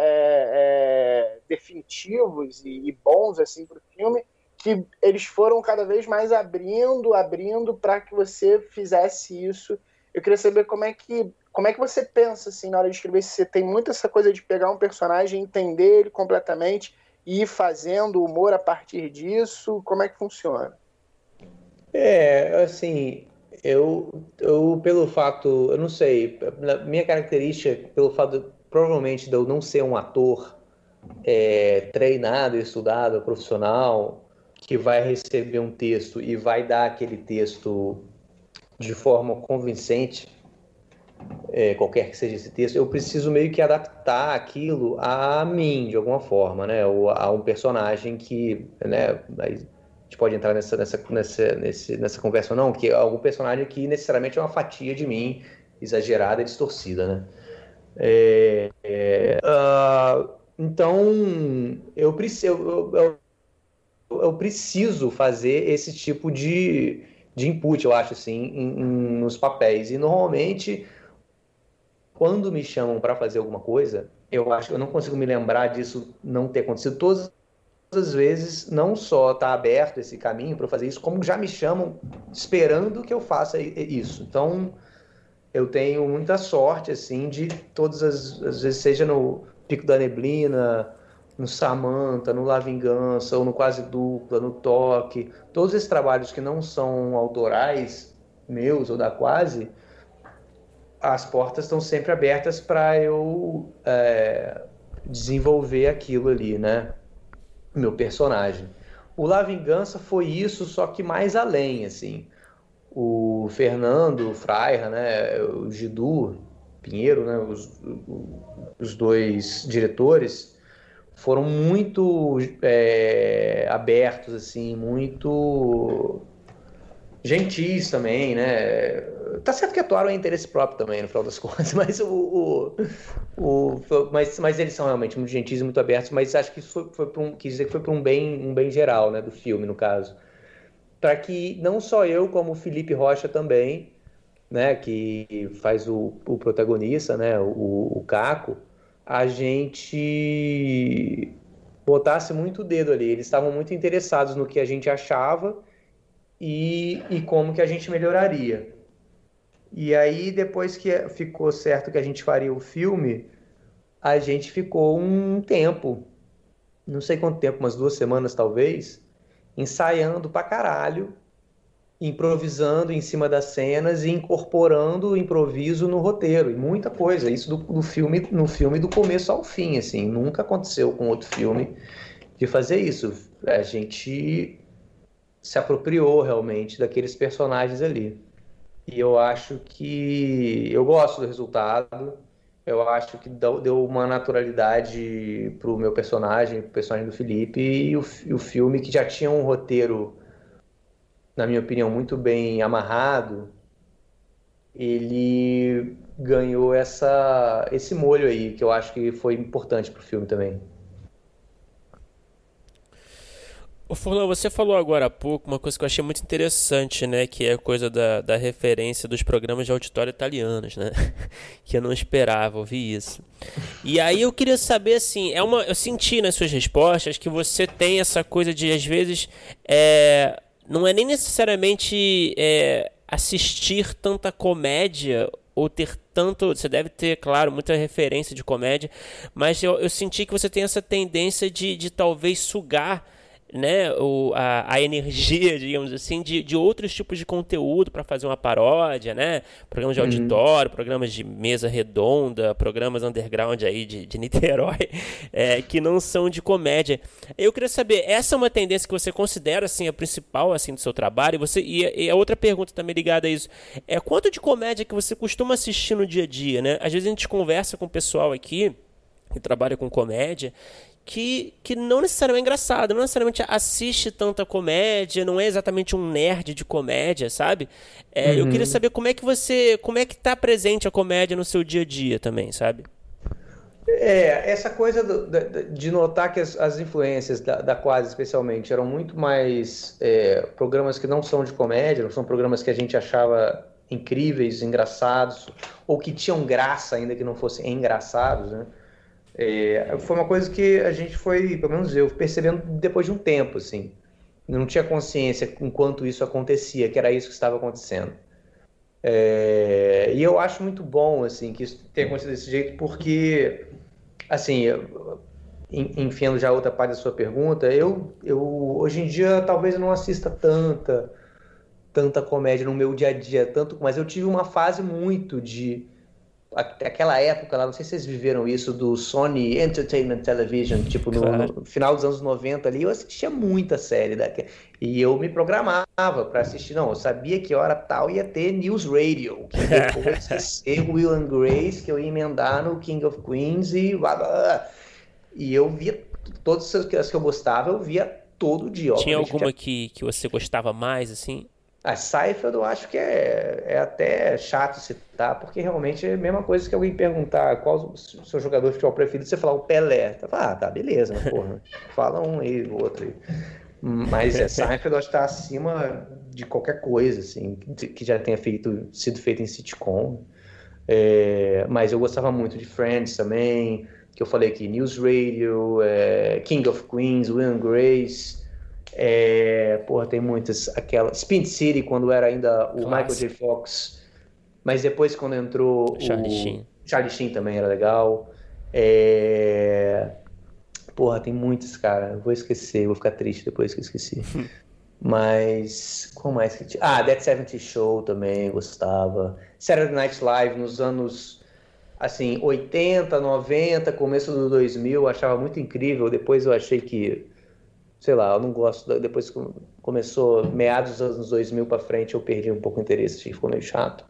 Speaker 3: é, definitivos e, e, bons assim para o filme, que eles foram cada vez mais abrindo, abrindo para que você fizesse isso. Eu queria saber como é que como é que você pensa assim na hora de escrever? Se você tem muito essa coisa de pegar um personagem, entender ele completamente e ir fazendo humor a partir disso, como é que funciona?
Speaker 4: É, assim, eu, eu pelo fato, eu não sei, minha característica, pelo fato, provavelmente, de eu não ser um ator é, treinado, estudado, profissional, que vai receber um texto e vai dar aquele texto de forma convincente, é, qualquer que seja esse texto, eu preciso meio que adaptar aquilo a mim, de alguma forma, né? Ou a um personagem que, né? Gente pode entrar nessa, nessa, nessa, nesse, nessa conversa ou não, que é algum personagem que necessariamente é uma fatia de mim exagerada e distorcida, né? É, é, uh, então, eu, eu, eu, eu, preciso fazer esse tipo de, de input, eu acho, assim, em, em, nos papéis. E normalmente quando me chamam para fazer alguma coisa, eu acho que eu não consigo me lembrar disso não ter acontecido todas as vezes, não só está aberto esse caminho para fazer isso, como já me chamam esperando que eu faça isso. Então, eu tenho muita sorte assim de todas as, as vezes seja no Pico da Neblina, no Samanta, no La Vingança, ou no Quase Dupla, no Toque, todos esses trabalhos que não são autorais meus ou da Quase, as portas estão sempre abertas para eu é, desenvolver aquilo ali, né? Meu personagem. O La Vingança foi isso, só que mais além, assim. O Fernando Freira, né? O Gidu Pinheiro, né? Os, os dois diretores foram muito é, abertos, assim, muito gentis também, né? Tá certo que atuaram em interesse próprio também, no final das contas, mas o, o, o mas, mas eles são realmente muito gentis e muito abertos, mas acho que isso foi, foi para um, quis dizer que foi para um bem, um bem geral, né, do filme, no caso. Para que não só eu, como o Felipe Rocha também, né, que faz o, o protagonista, né, o, o Caco, a gente botasse muito o dedo ali. Eles estavam muito interessados no que a gente achava e, e como que a gente melhoraria. E aí, depois que ficou certo que a gente faria o filme, a gente ficou um tempo, não sei quanto tempo, umas duas semanas talvez, ensaiando pra caralho, improvisando em cima das cenas e incorporando o improviso no roteiro, e muita coisa. Isso do, do filme, no filme do começo ao fim, assim, nunca aconteceu com outro filme de fazer isso. A gente se apropriou realmente daqueles personagens ali. E eu acho que eu gosto do resultado. Eu acho que deu uma naturalidade pro meu personagem, pro personagem do Felipe, e o, e o filme que já tinha um roteiro, na minha opinião, muito bem amarrado, ele ganhou essa, esse molho aí, que eu acho que foi importante pro filme também.
Speaker 2: Ô Furlan, você falou agora há pouco uma coisa que eu achei muito interessante, né? Que é a coisa da, da referência dos programas de auditório italianos, né? que eu não esperava ouvir isso. E aí eu queria saber, assim, é uma, eu senti nas suas respostas que você tem essa coisa de, às vezes, é, não é nem necessariamente é, assistir tanta comédia ou ter tanto. Você deve ter, claro, muita referência de comédia, mas eu, eu senti que você tem essa tendência de, de talvez sugar né, o, a, a energia, digamos assim, de, de outros tipos de conteúdo para fazer uma paródia, né? Programas de uhum. auditório, programas de mesa redonda, programas underground aí de, de Niterói, é, que não são de comédia. Eu queria saber, essa é uma tendência que você considera assim a principal assim do seu trabalho? E você e, e a outra pergunta também ligada a isso é quanto de comédia que você costuma assistir no dia a dia, né? Às vezes a gente conversa com o pessoal aqui que trabalha com comédia que, que não necessariamente é engraçado, não necessariamente assiste tanta comédia, não é exatamente um nerd de comédia, sabe? É, uhum. Eu queria saber como é que você, como é que tá presente a comédia no seu dia a dia também, sabe?
Speaker 4: É, essa coisa do, de notar que as, as influências da, da, Quase, especialmente, eram muito mais é, programas que não são de comédia, não são programas que a gente achava incríveis, engraçados, ou que tinham graça ainda que não fossem engraçados, né? É, foi uma coisa que a gente foi, pelo menos eu, percebendo depois de um tempo, assim. Não tinha consciência enquanto isso acontecia, que era isso que estava acontecendo. É, e eu acho muito bom, assim, que isso tenha acontecido desse jeito, porque assim, enfiando já outra parte da sua pergunta, eu, eu hoje em dia talvez eu não assista tanta tanta comédia no meu dia a dia, tanto, mas eu tive uma fase muito de aquela época lá, não sei se vocês viveram isso, do Sony Entertainment Television, tipo no, claro. no final dos anos 90 ali, eu assistia muita série daqui, e eu me programava para assistir, não, eu sabia que hora tal ia ter News Radio, que eu ia esquecer Will and Grace, que eu ia emendar no King of Queens e blá, blá, blá. e eu via todas as que eu gostava, eu via todo dia.
Speaker 2: Tinha alguma que, que você gostava mais, assim?
Speaker 4: A Seifeld eu acho que é, é até chato citar, porque realmente é a mesma coisa que alguém perguntar qual o seu jogador de futebol preferido, você falar o Pelé. Tá, ah, tá, beleza, mas porra, fala um aí, o outro aí. Mas é, eu acho que tá acima de qualquer coisa, assim, que já tenha feito, sido feito em sitcom. É, mas eu gostava muito de Friends também, que eu falei aqui, News Radio, é, King of Queens, Will and Grace, é, porra, tem muitas. Aquela. Spin City, quando era ainda o Michael J. Fox. Mas depois, quando entrou
Speaker 2: Charlie
Speaker 4: o.
Speaker 2: Sheen.
Speaker 4: Charlie Sheen também era legal. É... Porra, tem muitos, cara. Vou esquecer, vou ficar triste depois que eu esqueci. Mas. Qual mais que tinha? Ah, Dead 70 Show também gostava. Saturday Night Live nos anos. Assim, 80, 90, começo do 2000, achava muito incrível. Depois eu achei que sei lá, eu não gosto. Depois que começou, meados dos anos 2000 para frente, eu perdi um pouco o interesse, ficou meio chato.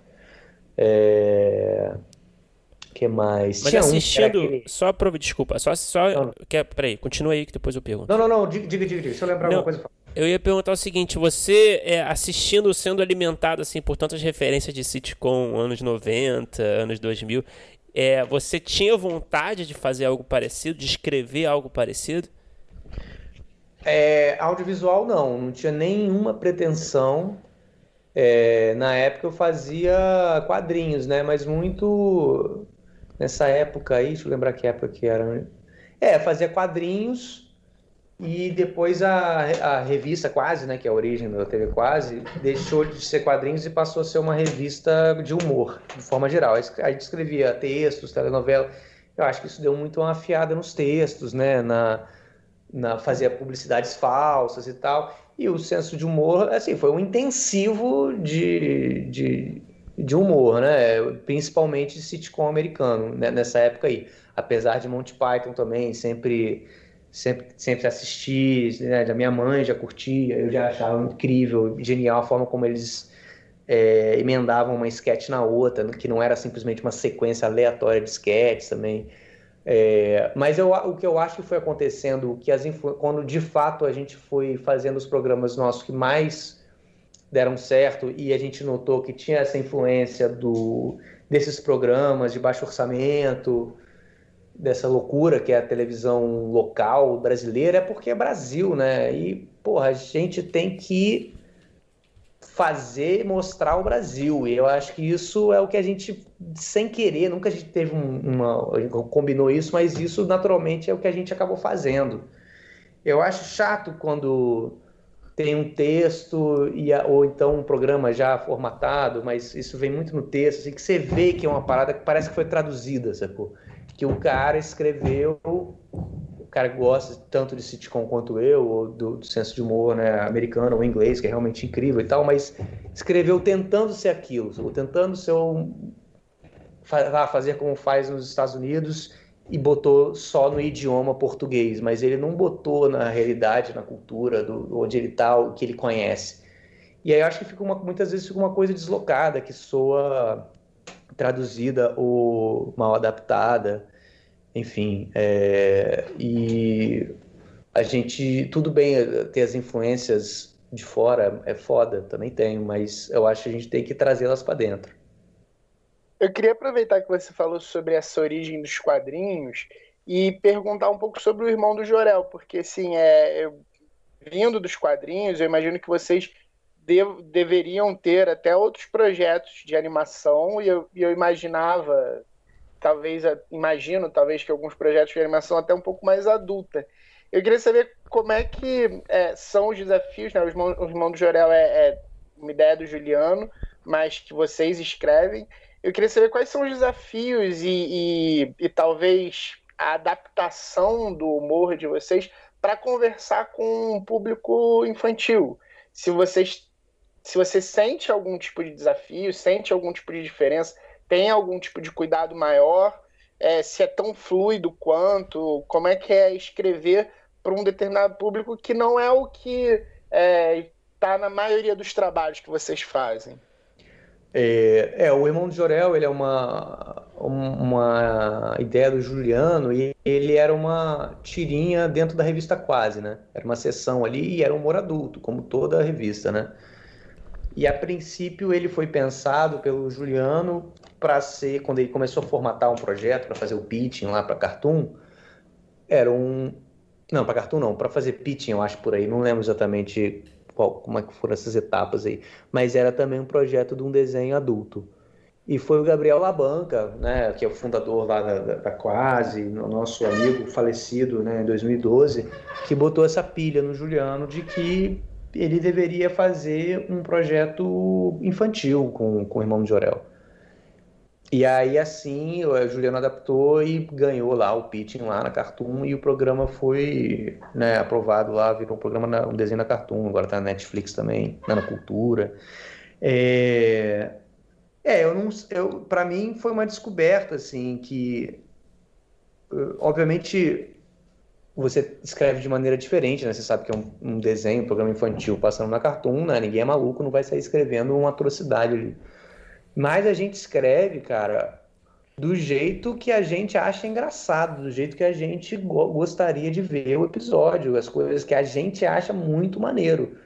Speaker 4: É... que mais?
Speaker 2: Mas Tinha assistindo, um aquele... só prova, desculpa, só, só, não, não. Quer, peraí, continua aí que depois eu pergunto.
Speaker 4: Não, não, não, diga, diga, diga, se eu lembrar não, alguma coisa...
Speaker 2: Eu ia perguntar o seguinte, você é, assistindo, sendo alimentado assim por tantas referências de sitcom, anos 90, anos 2000, é, você tinha vontade de fazer algo parecido, de escrever algo parecido?
Speaker 4: É, audiovisual não, não tinha nenhuma pretensão. É, na época eu fazia quadrinhos, né? Mas muito nessa época aí, deixa eu lembrar que época que era. É, fazia quadrinhos e depois a, a revista Quase, né? Que é a origem da TV Quase, deixou de ser quadrinhos e passou a ser uma revista de humor, de forma geral. A gente escrevia textos, telenovela. Eu acho que isso deu muito uma afiada nos textos, né? Na, na, fazia publicidades falsas e tal. E o senso de humor, assim, foi um intensivo de, de, de humor, né? Principalmente sitcom americano, né? nessa época aí. Apesar de Monty Python também, sempre sempre, sempre assisti, né? Da minha mãe já curtia, eu já achava incrível, genial a forma como eles é, emendavam uma sketch na outra, que não era simplesmente uma sequência aleatória de sketches também. É, mas eu, o que eu acho que foi acontecendo, que as quando de fato a gente foi fazendo os programas nossos que mais deram certo e a gente notou que tinha essa influência do, desses programas de baixo orçamento, dessa loucura que é a televisão local brasileira, é porque é Brasil, né? E, porra, a gente tem que fazer mostrar o Brasil. E eu acho que isso é o que a gente, sem querer, nunca a gente teve uma. combinou isso, mas isso naturalmente é o que a gente acabou fazendo. Eu acho chato quando tem um texto e, ou então um programa já formatado, mas isso vem muito no texto, assim, que você vê que é uma parada que parece que foi traduzida, sacou? Que o cara escreveu cara que gosta tanto de sitcom quanto eu, ou do, do senso de humor né, americano ou inglês, que é realmente incrível e tal, mas escreveu tentando ser aquilo, ou tentando ser um, fazer como faz nos Estados Unidos e botou só no idioma português, mas ele não botou na realidade, na cultura, do, onde ele está, o que ele conhece. E aí eu acho que fica uma, muitas vezes fica uma coisa deslocada, que soa traduzida ou mal adaptada. Enfim, é, e a gente, tudo bem ter as influências de fora, é foda, também tenho, mas eu acho que a gente tem que trazê-las para dentro.
Speaker 3: Eu queria aproveitar que você falou sobre essa origem dos quadrinhos e perguntar um pouco sobre o irmão do Jorel, porque assim, é, eu, vindo dos quadrinhos, eu imagino que vocês deveriam ter até outros projetos de animação e eu, eu imaginava, talvez, imagino talvez que alguns projetos de animação até um pouco mais adulta. Eu queria saber como é que é, são os desafios, né? O irmão, do Jorel é, é uma ideia do Juliano, mas que vocês escrevem. Eu queria saber quais são os desafios e, e, e talvez a adaptação do humor de vocês para conversar com um público infantil. Se vocês se você sente algum tipo de desafio, sente algum tipo de diferença, tem algum tipo de cuidado maior, é, se é tão fluido quanto, como é que é escrever para um determinado público que não é o que está é, tá na maioria dos trabalhos que vocês fazem.
Speaker 4: É, é, o Irmão de Jorel, ele é uma, uma ideia do Juliano e ele era uma tirinha dentro da revista Quase, né? Era uma sessão ali e era um humor adulto, como toda a revista, né? E a princípio ele foi pensado pelo Juliano para ser, quando ele começou a formatar um projeto para fazer o pitching lá para Cartoon, era um. Não, para Cartoon não, para fazer pitching, eu acho por aí, não lembro exatamente qual, como é que foram essas etapas aí, mas era também um projeto de um desenho adulto. E foi o Gabriel Labanca, né, que é o fundador lá da, da, da Quase, nosso amigo falecido né, em 2012, que botou essa pilha no Juliano de que ele deveria fazer um projeto infantil com, com o irmão de Jorel. E aí, assim, o Juliano adaptou e ganhou lá o pitching lá na Cartoon e o programa foi né, aprovado lá, virou um programa, na, um desenho na Cartoon, agora tá na Netflix também, né, na Cultura. É, é eu não, eu, para mim foi uma descoberta, assim, que obviamente você escreve de maneira diferente, né? Você sabe que é um, um, desenho, um programa infantil passando na Cartoon, né? Ninguém é maluco, não vai sair escrevendo uma atrocidade ali. Mas a gente escreve, cara, do jeito que a gente acha engraçado, do jeito que a gente go gostaria de ver o episódio, as coisas que a gente acha muito maneiro.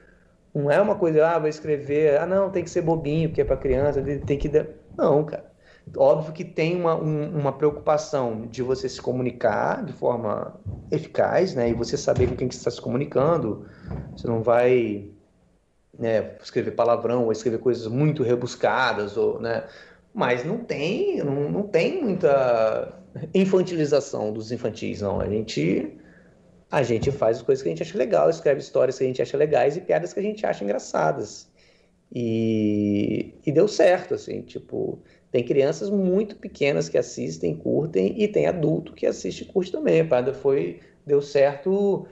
Speaker 4: Não é uma coisa, ah, vou escrever, ah, não, tem que ser bobinho, porque é para criança, tem que. Não, cara. Óbvio que tem uma, um, uma preocupação de você se comunicar de forma eficaz, né? E você saber com quem que você está se comunicando. Você não vai né, escrever palavrão ou escrever coisas muito rebuscadas, ou, né? Mas não tem, não, não tem muita infantilização dos infantis, não. A gente a gente faz as coisas que a gente acha legal, escreve histórias que a gente acha legais e piadas que a gente acha engraçadas. E, e deu certo, assim, tipo, tem crianças muito pequenas que assistem, curtem, e tem adulto que assiste e curte também. A parada foi, deu certo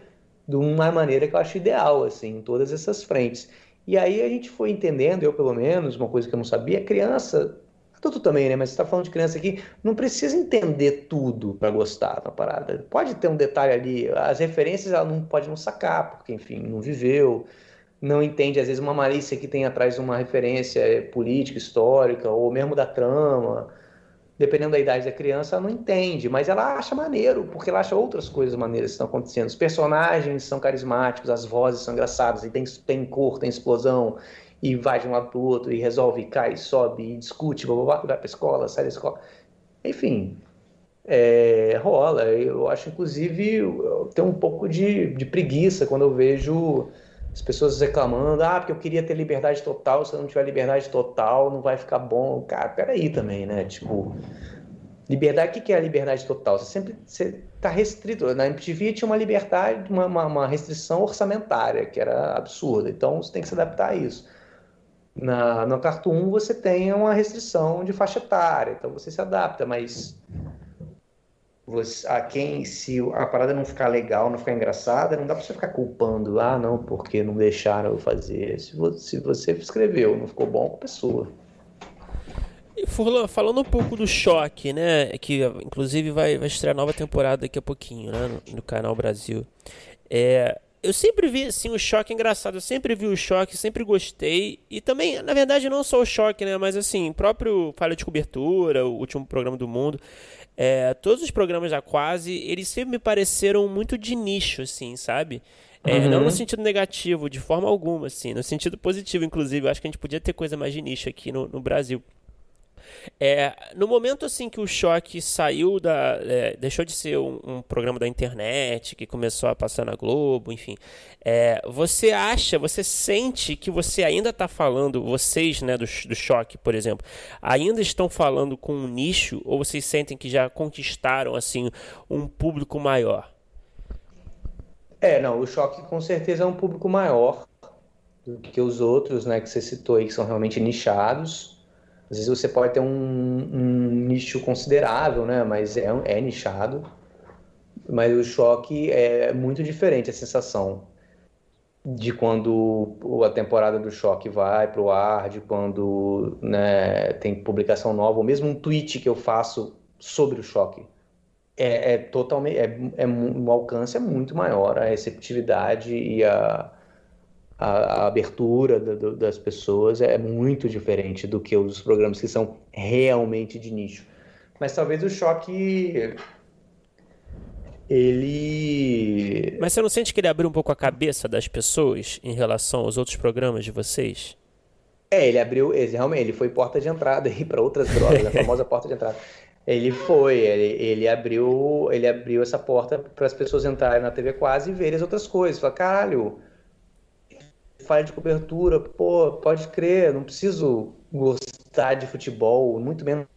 Speaker 4: de uma maneira que eu acho ideal, assim, em todas essas frentes. E aí a gente foi entendendo, eu pelo menos, uma coisa que eu não sabia, criança, adulto também, né? Mas você está falando de criança aqui, não precisa entender tudo para gostar da parada. Pode ter um detalhe ali, as referências ela não pode não sacar, porque enfim, não viveu não entende, às vezes, uma malícia que tem atrás uma referência política, histórica, ou mesmo da trama. Dependendo da idade da criança, ela não entende, mas ela acha maneiro, porque ela acha outras coisas maneiras que estão acontecendo. Os personagens são carismáticos, as vozes são engraçadas, e tem, tem cor, tem explosão, e vai de um lado para o outro, e resolve, cai, sobe, e discute, blá, blá, blá, vai para a escola, sai da escola. Enfim, é, rola. Eu acho, inclusive, eu tenho um pouco de, de preguiça quando eu vejo as pessoas reclamando, ah, porque eu queria ter liberdade total, se eu não tiver liberdade total, não vai ficar bom. Cara, peraí também, né? Tipo, liberdade, o que é a liberdade total? Você sempre você tá restrito. Na MTV tinha uma liberdade, uma, uma, uma, restrição orçamentária, que era absurda. Então você tem que se adaptar a isso. Na, no Cartoon você tem uma restrição de faixa etária, então você se adapta, mas você, a quem, se a parada não ficar legal, não ficar engraçada, não dá pra você ficar culpando, ah, não, porque não deixaram eu fazer. Se você, se você escreveu, não ficou bom, com a pessoa.
Speaker 2: E Furlan, falando um pouco do Choque, né, que inclusive vai, vai estrear nova temporada daqui a pouquinho, né, no, no canal Brasil. É, eu sempre vi assim o choque engraçado, eu sempre vi o choque, sempre gostei. E também, na verdade, não só o choque, né? Mas assim, próprio Falha de Cobertura, o último programa do mundo. É, todos os programas da Quase, eles sempre me pareceram muito de nicho, assim, sabe? É, uhum. Não no sentido negativo, de forma alguma, assim, no sentido positivo, inclusive. Eu acho que a gente podia ter coisa mais de nicho aqui no, no Brasil. É, no momento assim que o choque saiu da. É, deixou de ser um, um, programa da internet que começou a passar na Globo, enfim. É, você acha, você sente que você ainda está falando, vocês né, do, do choque, por exemplo, ainda estão falando com um nicho ou vocês sentem que já conquistaram assim um público maior?
Speaker 4: É, não, o choque com certeza é um público maior do que os outros, né, que você citou aí, que são realmente nichados. Às vezes você pode ter um, um nicho considerável, né? Mas é, é nichado. Mas o choque é muito diferente a sensação de quando a temporada do choque vai para o ar, de quando né, tem publicação nova, ou mesmo um tweet que eu faço sobre o choque. É, é totalmente. É, é, o alcance é muito maior, a receptividade e a a, a abertura do, das pessoas é muito diferente do que os programas que são realmente de nicho. Mas talvez o choque ele.
Speaker 2: Mas você não sente que ele abriu um pouco a cabeça das pessoas em relação aos outros programas de vocês?
Speaker 4: É, ele abriu, ele, realmente, ele foi porta de entrada aí para outras drogas, a famosa porta de entrada. Ele foi, ele, ele abriu, ele abriu essa porta para as pessoas entrarem na TV quase e verem as outras coisas. Falar, caralho, falha de cobertura, pô, pode crer, não preciso gostar de futebol, muito menos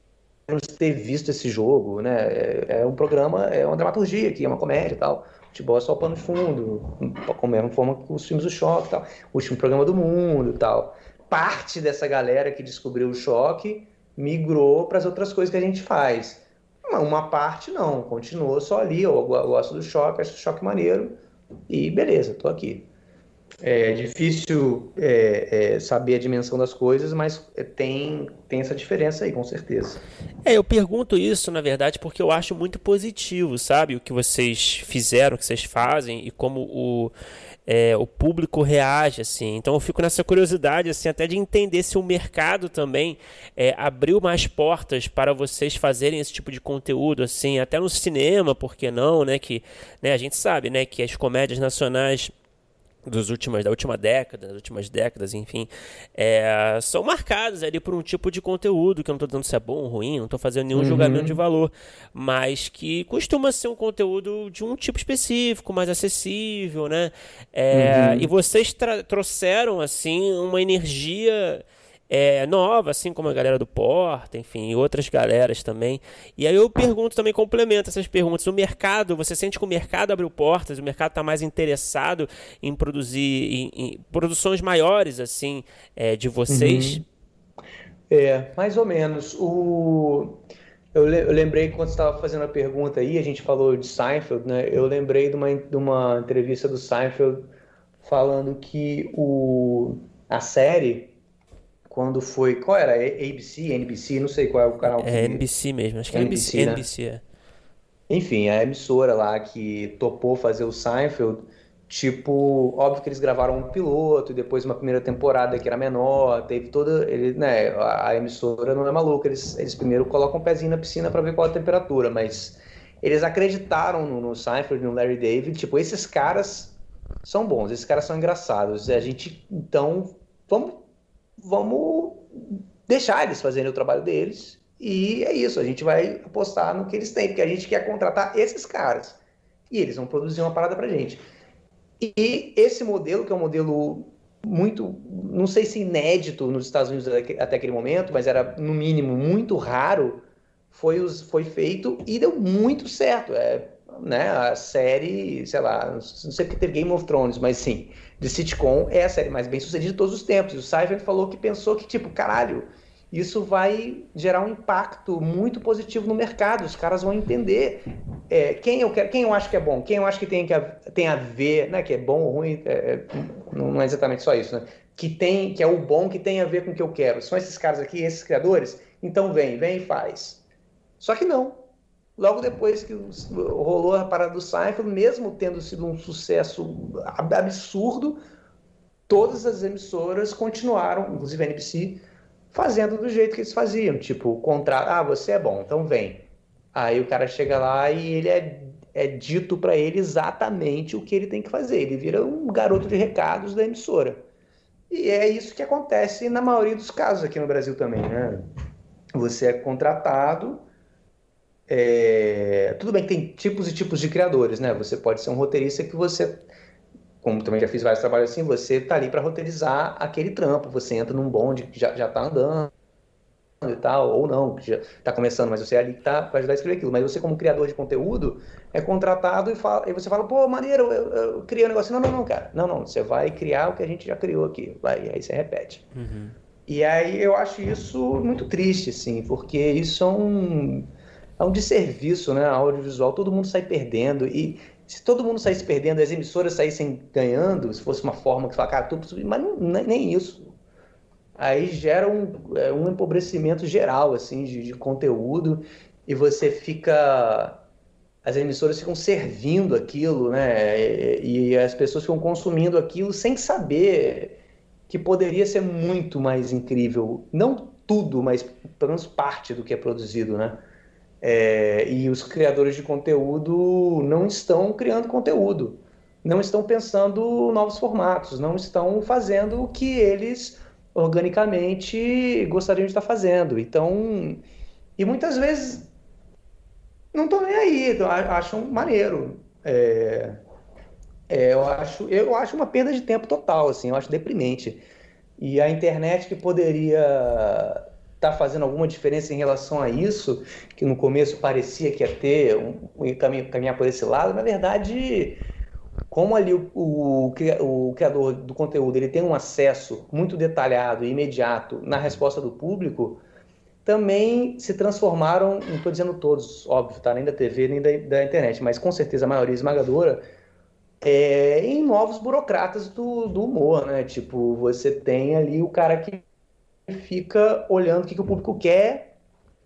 Speaker 4: ter visto esse jogo, né? É, é um programa, é uma dramaturgia aqui, é uma comédia e tal. Futebol é só pano de fundo, como uma forma que os filmes do choque e tal. Último programa do mundo e tal. Parte dessa galera que descobriu o choque migrou para as outras coisas que a gente faz. Uma parte não, continuou só ali. Eu gosto do choque, acho o choque maneiro e beleza, tô aqui. É difícil é, é, saber a dimensão das coisas, mas tem, tem essa diferença aí, com certeza.
Speaker 2: É, eu pergunto isso, na verdade, porque eu acho muito positivo, sabe? O que vocês fizeram, o que vocês fazem e como o, é, o público reage, assim. Então eu fico nessa curiosidade, assim, até de entender se o mercado também é, abriu mais portas para vocês fazerem esse tipo de conteúdo, assim, até no cinema, por que não, né? Que né, a gente sabe, né, que as comédias nacionais dos últimas, da última década, das últimas décadas, enfim, é, são marcados ali por um tipo de conteúdo, que eu não estou dizendo se é bom ou ruim, não estou fazendo nenhum uhum. julgamento de valor, mas que costuma ser um conteúdo de um tipo específico, mais acessível, né? É, uhum. E vocês trouxeram, assim, uma energia é, nova, assim como a galera do Porta, enfim, e outras galeras também. E aí eu pergunto também, complemento essas perguntas. O mercado, você sente que o mercado abriu portas, o mercado está mais interessado em produzir em, em produções maiores, assim, é, de vocês? Uhum.
Speaker 4: É, mais ou menos. O... Eu, le eu lembrei quando você estava fazendo a pergunta aí, a gente falou de Seinfeld, né? Eu lembrei de uma, de uma entrevista do Seinfeld falando que o, a série quando foi. Qual era? ABC, NBC, não sei qual é o canal.
Speaker 2: É que... NBC mesmo, acho que é NBC, é NBC, né? é.
Speaker 4: Enfim, a emissora lá que topou fazer o Seinfeld, tipo, óbvio que eles gravaram um piloto e depois uma primeira temporada que era menor, teve toda, ele, né, a emissora não é maluca, eles, eles primeiro colocam um pezinho na piscina para ver qual a temperatura, mas eles acreditaram no, no Seinfeld, no Larry David, tipo, esses caras são bons, esses caras são engraçados, a gente, então, vamos vamos deixar eles fazerem o trabalho deles. E é isso, a gente vai apostar no que eles têm, porque a gente quer contratar esses caras. E eles vão produzir uma parada pra gente. E esse modelo, que é um modelo muito, não sei se inédito nos Estados Unidos até aquele momento, mas era no mínimo muito raro, foi, foi feito e deu muito certo. É, né, a série, sei lá, não sei porque teve Game of Thrones, mas sim, de sitcom é a série mais bem sucedida de todos os tempos. E o Seifert falou que pensou que, tipo, caralho, isso vai gerar um impacto muito positivo no mercado. Os caras vão entender é, quem, eu quero, quem eu acho que é bom, quem eu acho que tem, que tem a ver, né, que é bom ou ruim, é, é, não é exatamente só isso, né? Que, tem, que é o bom que tem a ver com o que eu quero. São esses caras aqui, esses criadores? Então vem, vem e faz. Só que não. Logo depois que rolou a parada do Seinfeld, mesmo tendo sido um sucesso absurdo, todas as emissoras continuaram, inclusive a NBC, fazendo do jeito que eles faziam. Tipo, contrato, ah, você é bom, então vem. Aí o cara chega lá e ele é, é dito para ele exatamente o que ele tem que fazer. Ele vira um garoto de recados da emissora. E é isso que acontece na maioria dos casos aqui no Brasil também, né? Você é contratado. É... Tudo bem que tem tipos e tipos de criadores, né? Você pode ser um roteirista que você, como também já fiz vários trabalhos assim, você tá ali para roteirizar aquele trampo. Você entra num bonde que já, já tá andando e tal, ou não, que já está começando, mas você é ali que tá para ajudar a escrever aquilo. Mas você, como criador de conteúdo, é contratado e, fala, e você fala, pô, maneiro, eu, eu criei um negócio. Não, não, não, cara. Não, não, você vai criar o que a gente já criou aqui. Vai, e aí você repete. Uhum. E aí eu acho isso muito triste, assim, porque isso é um, é um desserviço, né? Audiovisual, todo mundo sai perdendo. E se todo mundo saísse perdendo, as emissoras saíssem ganhando, se fosse uma forma que fala, cara, tudo, mas não, nem isso. Aí gera um, é, um empobrecimento geral assim de, de, conteúdo. E você fica as emissoras ficam servindo aquilo né? E, e, as pessoas ficam consumindo aquilo sem saber que poderia ser muito mais incrível. Não tudo mas pelo menos parte do que é produzido né é, e os criadores de conteúdo não estão criando conteúdo não estão pensando novos formatos não estão fazendo o que eles organicamente gostariam de estar fazendo. Então, e muitas vezes não estão nem aí, então, acham maneiro. É, é, eu, acho, eu acho uma perda de tempo total, assim, eu acho deprimente. E a internet que poderia estar tá fazendo alguma diferença em relação a isso, que no começo parecia que ia ter, um, um caminho, caminhar por esse lado, na verdade como ali o, o, o, criador do conteúdo ele tem um acesso muito detalhado e imediato na resposta do público, também se transformaram, não estou dizendo todos, óbvio, tá? nem da TV nem da, da internet, mas com certeza a maioria esmagadora, é, em novos burocratas do, do humor, né? Tipo, você tem ali o cara que fica olhando o que, que o público quer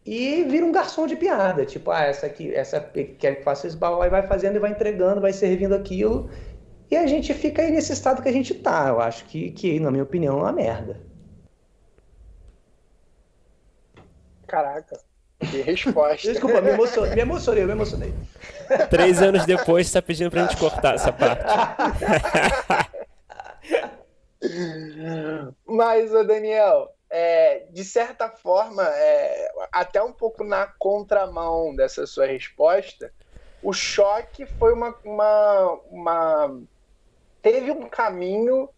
Speaker 4: e vira um garçom de piada. Tipo, ah, essa aqui, essa quer que faça isso, e vai fazendo e vai entregando, vai servindo aquilo. E a gente fica aí nesse estado que a gente tá. Eu acho que, que na minha opinião, é uma merda.
Speaker 3: Caraca, que resposta.
Speaker 4: Desculpa, me emocionei, me emocionei, me emocionei.
Speaker 2: Três anos depois, você tá pedindo pra gente cortar essa parte.
Speaker 3: Mas, ô Daniel, é, de certa forma, é, até um pouco na contramão dessa sua resposta, o choque foi uma, uma, uma. Teve um caminho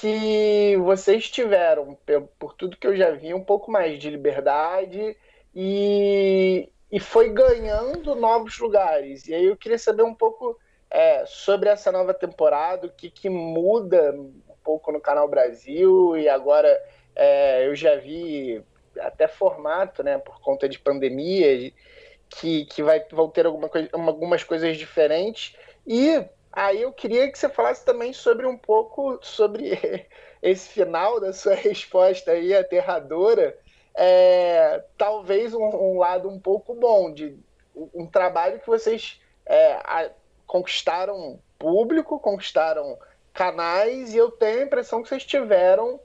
Speaker 3: que vocês tiveram, por tudo que eu já vi, um pouco mais de liberdade e, e foi ganhando novos lugares. E aí eu queria saber um pouco é, sobre essa nova temporada, o que, que muda um pouco no Canal Brasil e agora é, eu já vi até formato, né, por conta de pandemia, que, que vai, vão ter alguma coisa, algumas coisas diferentes. E aí eu queria que você falasse também sobre um pouco sobre esse final da sua resposta aí aterradora. É, talvez um, um, lado um pouco bom de um trabalho que vocês é, a, conquistaram público, conquistaram canais e eu tenho a impressão que vocês tiveram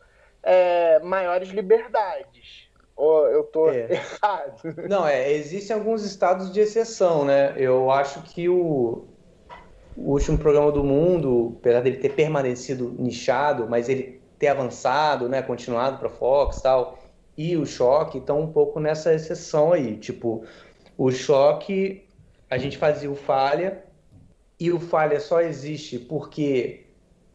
Speaker 3: é, maiores liberdades. Ou eu estou é. errado?
Speaker 4: Não, é, existem alguns estados de exceção, né? Eu acho que o, o último programa do mundo, apesar dele ter permanecido nichado, mas ele ter avançado, né, continuado para Fox e tal, e o Choque estão um pouco nessa exceção aí. Tipo, o Choque, a gente fazia o Falha, e o Falha só existe porque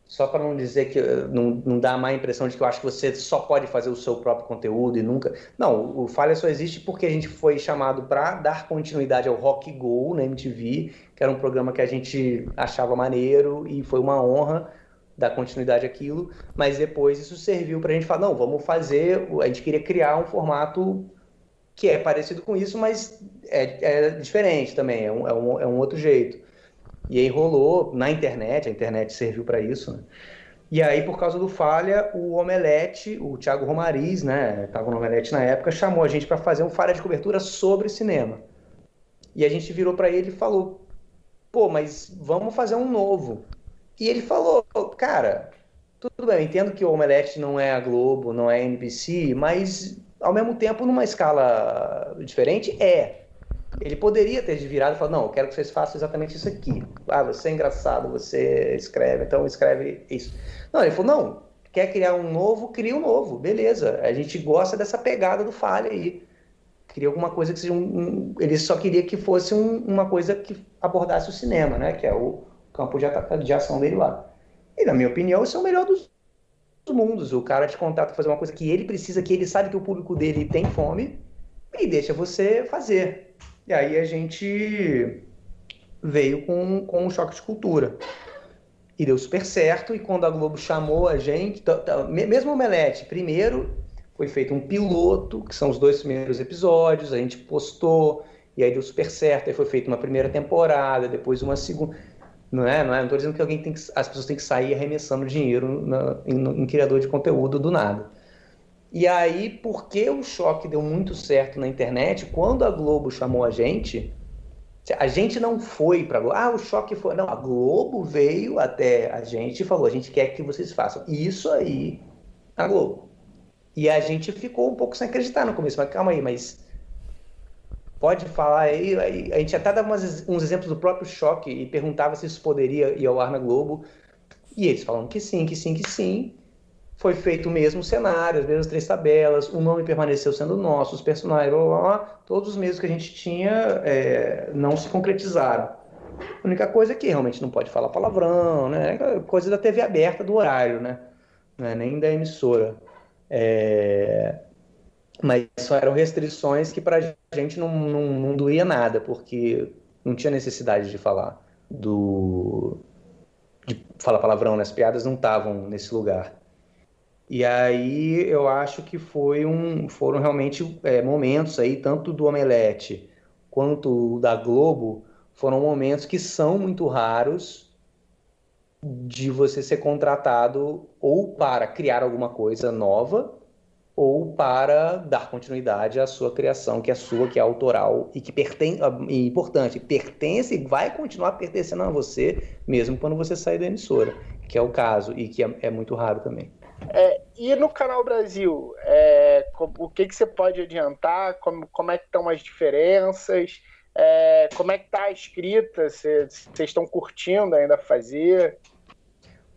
Speaker 4: só para não dizer que não, não dá a má impressão de que eu acho que você só pode fazer o seu próprio conteúdo e nunca. Não, o Falha só existe porque a gente foi chamado para dar continuidade ao Rock Go na MTV, que era um programa que a gente achava maneiro e foi uma honra dar continuidade àquilo, mas depois isso serviu para a gente falar: não, vamos fazer. A gente queria criar um formato que é parecido com isso, mas é, é diferente também, é um, é um, é um outro jeito. E aí rolou na internet, a internet serviu para isso, né? E aí, por causa do falha, o Omelete, o Thiago Romariz, né, tava no Omelete na época, chamou a gente para fazer um falha de cobertura sobre cinema. E a gente virou para ele e falou: pô, mas vamos fazer um novo. E ele falou: cara, tudo bem, eu entendo que o Omelete não é a Globo, não é a NBC, mas ao mesmo tempo, numa escala diferente, é. Ele poderia ter virado e falado, não, eu quero que vocês façam exatamente isso aqui. Ah, você é engraçado, você escreve, então escreve isso. Não, ele falou, não, quer criar um novo, cria um novo, beleza. A gente gosta dessa pegada do falha aí. Queria alguma coisa que seja um, um ele só queria que fosse um, uma coisa que abordasse o cinema, né? Que é o campo de, de ação dele lá. E na minha opinião, esse é o melhor dos mundos. O cara te contrata fazer uma coisa que ele precisa, que ele sabe que o público dele tem fome, e deixa você fazer. E aí a gente veio com, com um choque de cultura. E deu super certo, e quando a Globo chamou a gente, mesmo o Omelete, primeiro foi feito um piloto, que são os dois primeiros episódios, a gente postou, e aí deu super certo, aí foi feita uma primeira temporada, depois uma segunda. Não é? Não é? Estou dizendo que alguém tem que, as pessoas têm que sair arremessando dinheiro na, em, em criador de conteúdo do nada. E aí, porque o choque deu muito certo na internet, quando a Globo chamou a gente, a gente não foi para Globo. Ah, o choque foi. Não, a Globo veio até a gente e falou: a gente quer que vocês façam isso aí na Globo. E a gente ficou um pouco sem acreditar no começo, mas calma aí, mas pode falar aí. A gente até dava umas, uns exemplos do próprio choque e perguntava se isso poderia ir ao ar na Globo. E eles falaram que sim, que sim, que sim foi feito o mesmo cenário, as mesmas três tabelas, o nome permaneceu sendo nosso, os personagens, blá, blá, blá, todos os mesmos que a gente tinha é, não se concretizaram. A única coisa é que realmente não pode falar palavrão, né? Coisa da TV aberta do horário, né? É nem da emissora. É... Mas só eram restrições que para a gente não, não, não doía nada, porque não tinha necessidade de falar do de falar palavrão, né? as piadas não estavam nesse lugar. E aí eu acho que foi um, foram realmente é, momentos aí, tanto do Omelete quanto da Globo, foram momentos que são muito raros de você ser contratado ou para criar alguma coisa nova ou para dar continuidade à sua criação, que é sua, que é autoral e que pertence, e importante, pertence e vai continuar pertencendo a você mesmo quando você sair da emissora, que é o caso e que é, é muito raro também.
Speaker 3: É, e no canal Brasil, é, o que, que você pode adiantar? Como, como é que estão as diferenças? É, como é que está a escrita? Vocês estão curtindo ainda fazer?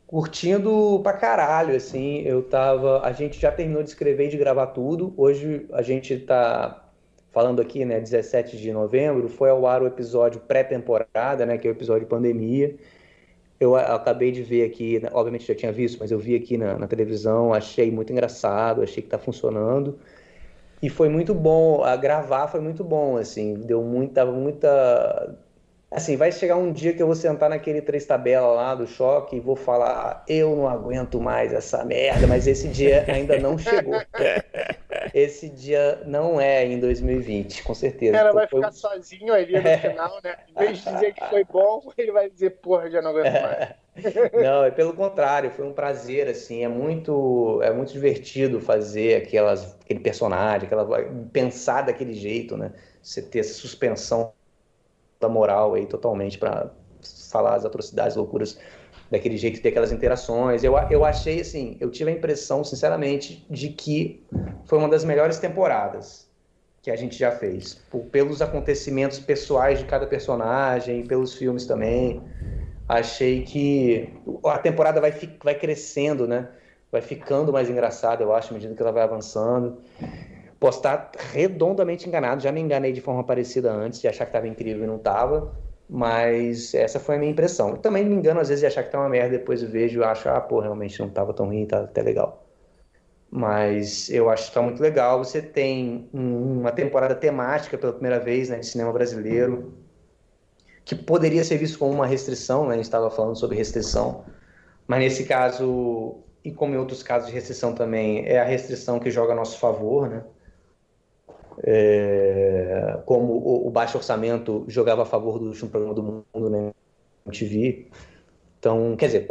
Speaker 4: Curtindo pra caralho, assim, eu tava... A gente já terminou de escrever e de gravar tudo. Hoje a gente tá falando aqui, né, 17 de novembro, foi ao ar o episódio pré-temporada, né, que é o episódio pandemia eu acabei de ver aqui, né, obviamente já tinha visto, mas eu vi aqui na, na televisão, achei muito engraçado, achei que está funcionando. E foi muito bom, a gravar foi muito bom, assim, deu muita, muita Assim, vai chegar um dia que eu vou sentar naquele três tabela lá do choque e vou falar, eu não aguento mais essa merda, mas esse dia ainda não chegou. Esse dia não é em 2020, com certeza.
Speaker 3: Ela vai ficar sozinho ali no é. final, né? Em vez de dizer que foi bom, ele vai dizer, porra, já não aguento mais.
Speaker 4: Não, é pelo contrário, foi um prazer, assim, é muito, é muito divertido fazer aquelas, aquele personagem, aquela, pensar daquele jeito, né? Você ter essa suspensão da moral aí totalmente para falar as atrocidades, loucuras daquele jeito, ter aquelas interações. Eu, eu achei assim, eu tive a impressão, sinceramente, de que foi uma das melhores temporadas que a gente já fez, por, pelos acontecimentos pessoais de cada personagem, pelos filmes também. Achei que a temporada vai, vai crescendo, né? Vai ficando mais engraçada, eu acho, à medida que ela vai avançando. Posso estar redondamente enganado, já me enganei de forma parecida antes, de achar que estava incrível e não estava, mas essa foi a minha impressão. Também me engano às vezes de achar que tá uma merda, depois eu vejo e acho, ah, pô, realmente não estava tão ruim, tá até legal. Mas eu acho que está muito legal. Você tem uma temporada temática pela primeira vez né, de cinema brasileiro, que poderia ser visto como uma restrição, né? a gente estava falando sobre restrição, mas nesse caso, e como em outros casos de restrição também, é a restrição que joga a nosso favor, né? É, como o, o, baixo orçamento jogava a favor do último programa do mundo né, MTV. Então, quer dizer,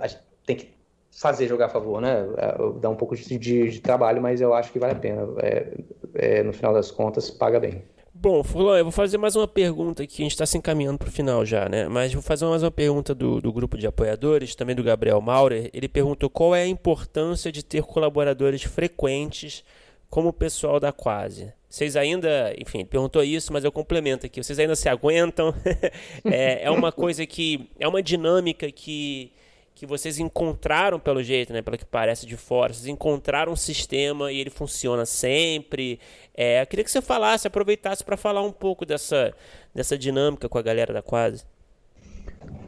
Speaker 4: tem que fazer jogar a favor, né? É, dá um pouco de, de, de trabalho, mas eu acho que vale a pena. É, é, no final das contas, paga bem.
Speaker 2: Bom, Fulano, eu vou fazer mais uma pergunta aqui, a gente está se encaminhando para o final já, né? Mas vou fazer mais uma pergunta do, do grupo de apoiadores, também do Gabriel Maurer. Ele perguntou qual é a importância de ter colaboradores frequentes como o pessoal da Quase. Vocês ainda, enfim, perguntou isso, mas eu complemento aqui. Vocês ainda se aguentam? é, é uma coisa que. É uma dinâmica que que vocês encontraram pelo jeito, né, pelo que parece de fora, vocês encontraram um sistema e ele funciona sempre. É, eu queria que você falasse, aproveitasse para falar um pouco dessa, dessa dinâmica com a galera da Quase.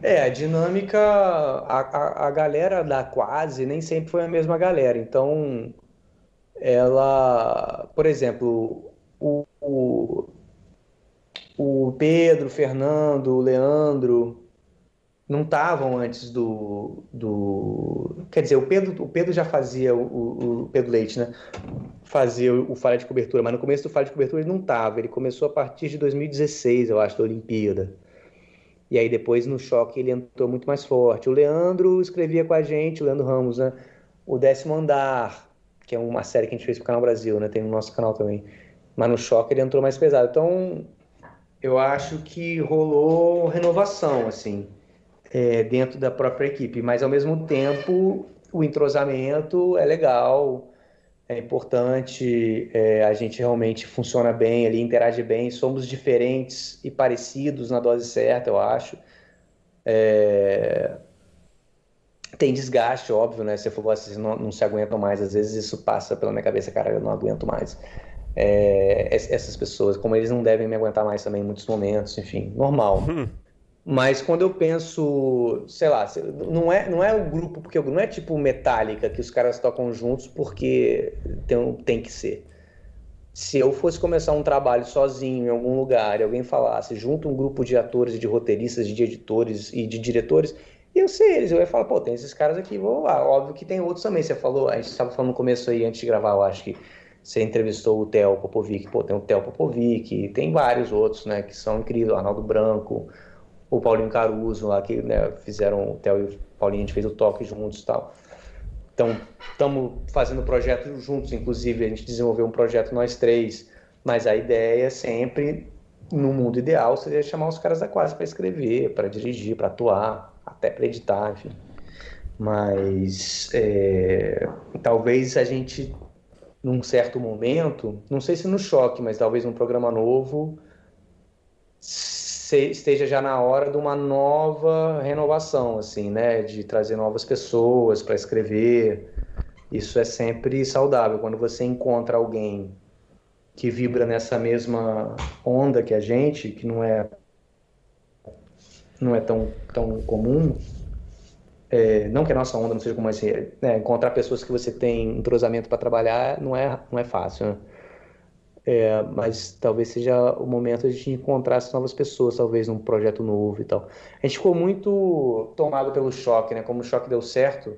Speaker 4: É, a dinâmica, a, a, a galera da Quase nem sempre foi a mesma galera. Então, ela, por exemplo, o, o, o Pedro, o Fernando, o Leandro, não estavam antes do, do. Quer dizer, o Pedro, o Pedro já fazia, o, o Pedro Leite, né? Fazia o, falha de cobertura, mas no começo do falha de cobertura ele não estava. Ele começou a partir de 2016, eu acho, da Olimpíada. E aí depois no choque ele entrou muito mais forte. O Leandro escrevia com a gente, o Leandro Ramos, né? O Décimo Andar, que é uma série que a gente fez pro Canal Brasil, né? Tem no nosso canal também. Mas no choque ele entrou mais pesado. Então, eu acho que rolou renovação, assim é, dentro da própria equipe, mas ao mesmo tempo o entrosamento é legal, é importante, é, a gente realmente funciona bem, ali interage bem, somos diferentes e parecidos na dose certa, eu acho. É... Tem desgaste, óbvio, né? Se for vocês não, não se aguentam mais, às vezes isso passa pela minha cabeça, cara, eu não aguento mais. É, essas pessoas, como eles não devem me aguentar mais também em muitos momentos, enfim, normal. Hum. Mas quando eu penso, sei lá, não é, não é o grupo, porque não é tipo Metallica que os caras tocam juntos porque tem, tem que ser. Se eu fosse começar um trabalho sozinho em algum lugar e alguém falasse, junto um grupo de atores, de roteiristas, de editores e de diretores, eu sei eles, eu ia falar, pô, tem esses caras aqui, vou lá. Óbvio que tem outros também. Você falou, a gente estava falando no começo aí, antes de gravar, eu acho que você entrevistou o Theo Popovic, pô, tem o Theo Popovic, tem vários outros, né, que são incríveis, o Arnaldo Branco, o Paulinho Caruso lá, que né, fizeram, o Theo e o Paulinho, a gente fez o toque juntos e tal. Então, estamos fazendo projeto juntos, inclusive a gente desenvolveu um projeto nós três, mas a ideia é sempre, no mundo ideal, seria chamar os caras da quase para escrever, para dirigir, para atuar, até para editar, enfim. Mas é, talvez a gente, num certo momento, não sei se no choque, mas talvez num programa novo, esteja já na hora de uma nova renovação, assim, né? De trazer novas pessoas para escrever. Isso é sempre saudável. Quando você encontra alguém que vibra nessa mesma onda que a gente, que não é não é tão, tão comum, é, não que a nossa onda não seja comum assim, né? encontrar pessoas que você tem entrosamento para trabalhar não é, não é fácil, né? É, mas talvez seja o momento de encontrar essas novas pessoas, talvez num projeto novo e tal. A gente ficou muito tomado pelo choque, né? Como o choque deu certo,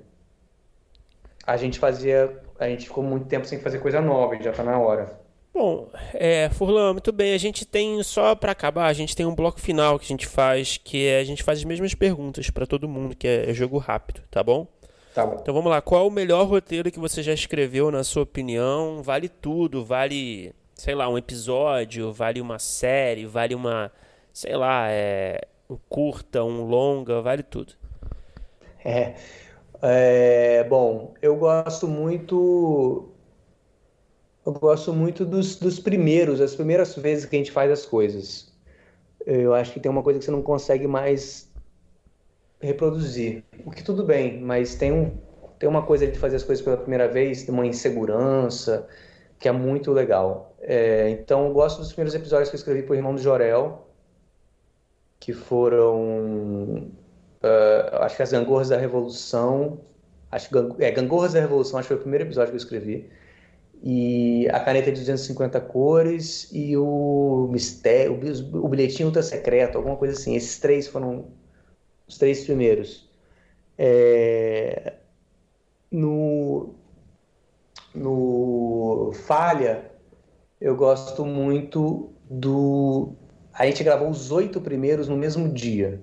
Speaker 4: a gente fazia, a gente ficou muito tempo sem fazer coisa nova, já tá na hora.
Speaker 2: Bom, é, Furlan, muito bem. A gente tem, só para acabar, a gente tem um bloco final que a gente faz, que é a gente faz as mesmas perguntas para todo mundo, que é jogo rápido, tá bom?
Speaker 4: Tá bom.
Speaker 2: Então vamos lá. Qual é o melhor roteiro que você já escreveu, na sua opinião? Vale tudo, vale sei lá, um episódio, vale uma série, vale uma, sei lá, é, um curta, um longa, vale tudo.
Speaker 4: É, é bom, eu gosto muito eu gosto muito dos, dos primeiros, as primeiras vezes que a gente faz as coisas. Eu acho que tem uma coisa que você não consegue mais reproduzir. O que tudo bem, mas tem, um, tem uma coisa de fazer as coisas pela primeira vez, uma insegurança, que é muito legal. É, então, eu gosto dos primeiros episódios que eu escrevi para o Irmão do Jorel, que foram, uh, acho que as Gangorras da Revolução, acho é, Gangorras da Revolução, acho que foi o primeiro episódio que eu escrevi, e a caneta de 250 cores e o mistério, o bilhetinho ultra secreto, alguma coisa assim. Esses três foram os três primeiros. É, no, no Falha, eu gosto muito do. A gente gravou os oito primeiros no mesmo dia.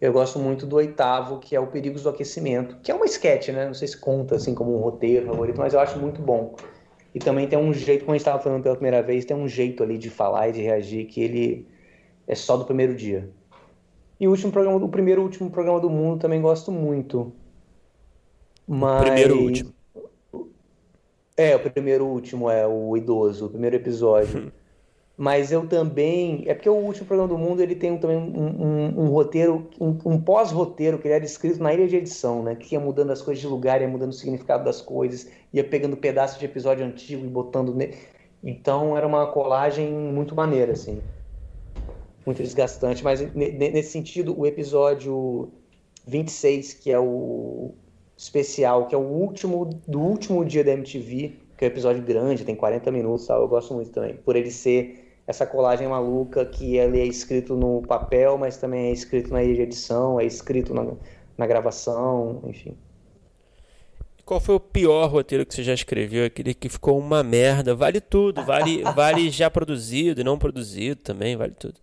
Speaker 4: Eu gosto muito do oitavo, que é o Perigos do Aquecimento, que é uma sketch, né? Não sei se conta assim como um roteiro favorito, mas eu acho muito bom. E também tem um jeito, como a gente estava falando pela primeira vez, tem um jeito ali de falar e de reagir que ele é só do primeiro dia. E o último programa, o primeiro último programa do mundo também gosto muito.
Speaker 2: Mas... Primeiro último.
Speaker 4: É, o primeiro último é o idoso, o primeiro episódio. Mas eu também. É porque o último programa do mundo ele tem também um, um, um roteiro, um, um pós-roteiro que ele era escrito na ilha de edição, né? Que ia mudando as coisas de lugar, ia mudando o significado das coisas, ia pegando pedaços de episódio antigo e botando. Ne... Então era uma colagem muito maneira, assim. Muito desgastante. Mas nesse sentido, o episódio 26, que é o especial, que é o último do último dia da MTV, que é um episódio grande, tem 40 minutos, tal, eu gosto muito também. Por ele ser essa colagem maluca que ele é escrito no papel, mas também é escrito na edição, é escrito na, na gravação, enfim.
Speaker 2: Qual foi o pior roteiro que você já escreveu? Aquele que ficou uma merda. Vale tudo. Vale, vale já produzido e não produzido também. Vale tudo.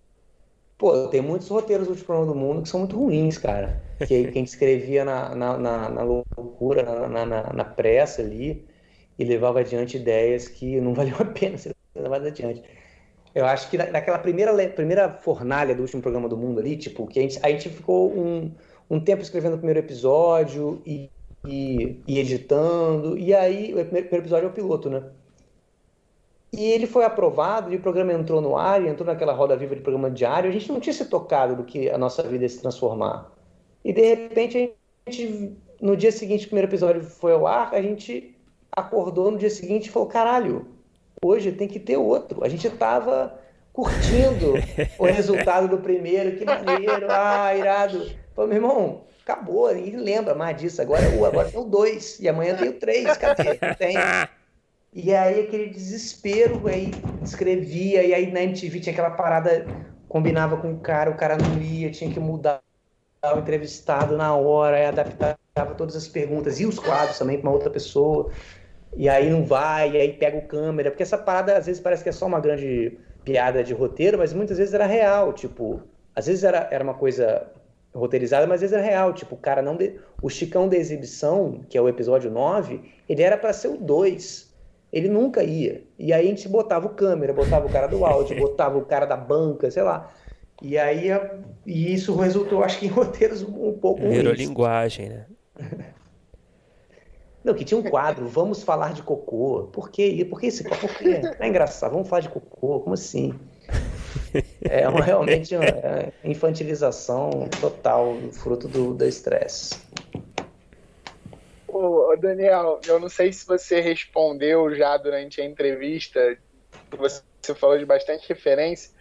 Speaker 4: Pô, tem muitos roteiros do Último do Mundo que são muito ruins, cara. Que, que a gente escrevia na, na, na, na loucura, na, na, na, pressa ali, e levava adiante ideias que não valiam a pena ser levadas adiante. Eu acho que naquela primeira, primeira fornalha do último programa do mundo ali, tipo, que a gente, a gente ficou um, um tempo escrevendo o primeiro episódio e, e, e editando, e aí o primeiro, primeiro, episódio é o piloto, né? E ele foi aprovado, e o programa entrou no ar, entrou naquela roda viva de programa diário, a gente não tinha se tocado do que a nossa vida ia se transformar. E de repente, a gente, no dia seguinte, o primeiro episódio foi ao ar, a gente acordou no dia seguinte e falou, caralho, Hoje tem que ter outro. A gente estava curtindo o resultado do primeiro, que maneiro, ah, irado. Falei, meu irmão, acabou, ninguém lembra mais disso. Agora é o, agora tem o dois, e amanhã tem o três, cadê? tem. E aí aquele desespero, aí escrevia, e aí na MTV tinha aquela parada, combinava com o cara, o cara não ia, tinha que mudar o entrevistado na hora, adaptava todas as perguntas, e os quadros também para uma outra pessoa e aí não vai, e aí pega o câmera, porque essa parada às vezes parece que é só uma grande piada de roteiro, mas muitas vezes era real, tipo, às vezes era, era uma coisa roteirizada, mas às vezes era real, tipo, o cara não de... o Chicão da exibição, que é o episódio 9, ele era para ser o 2. Ele nunca ia. E aí a gente botava o câmera, botava o cara do áudio, botava o cara da banca, sei lá. E aí e isso resultou, acho que em roteiros um pouco
Speaker 2: Virou ruins. linguagem, né?
Speaker 4: Não, que tinha um quadro, vamos falar de cocô. Por quê? Por que esse Por quê? É engraçado, vamos falar de cocô, como assim? É uma, realmente uma é infantilização total, fruto do, do estresse.
Speaker 3: Ô, Daniel, eu não sei se você respondeu já durante a entrevista, você falou de bastante referência,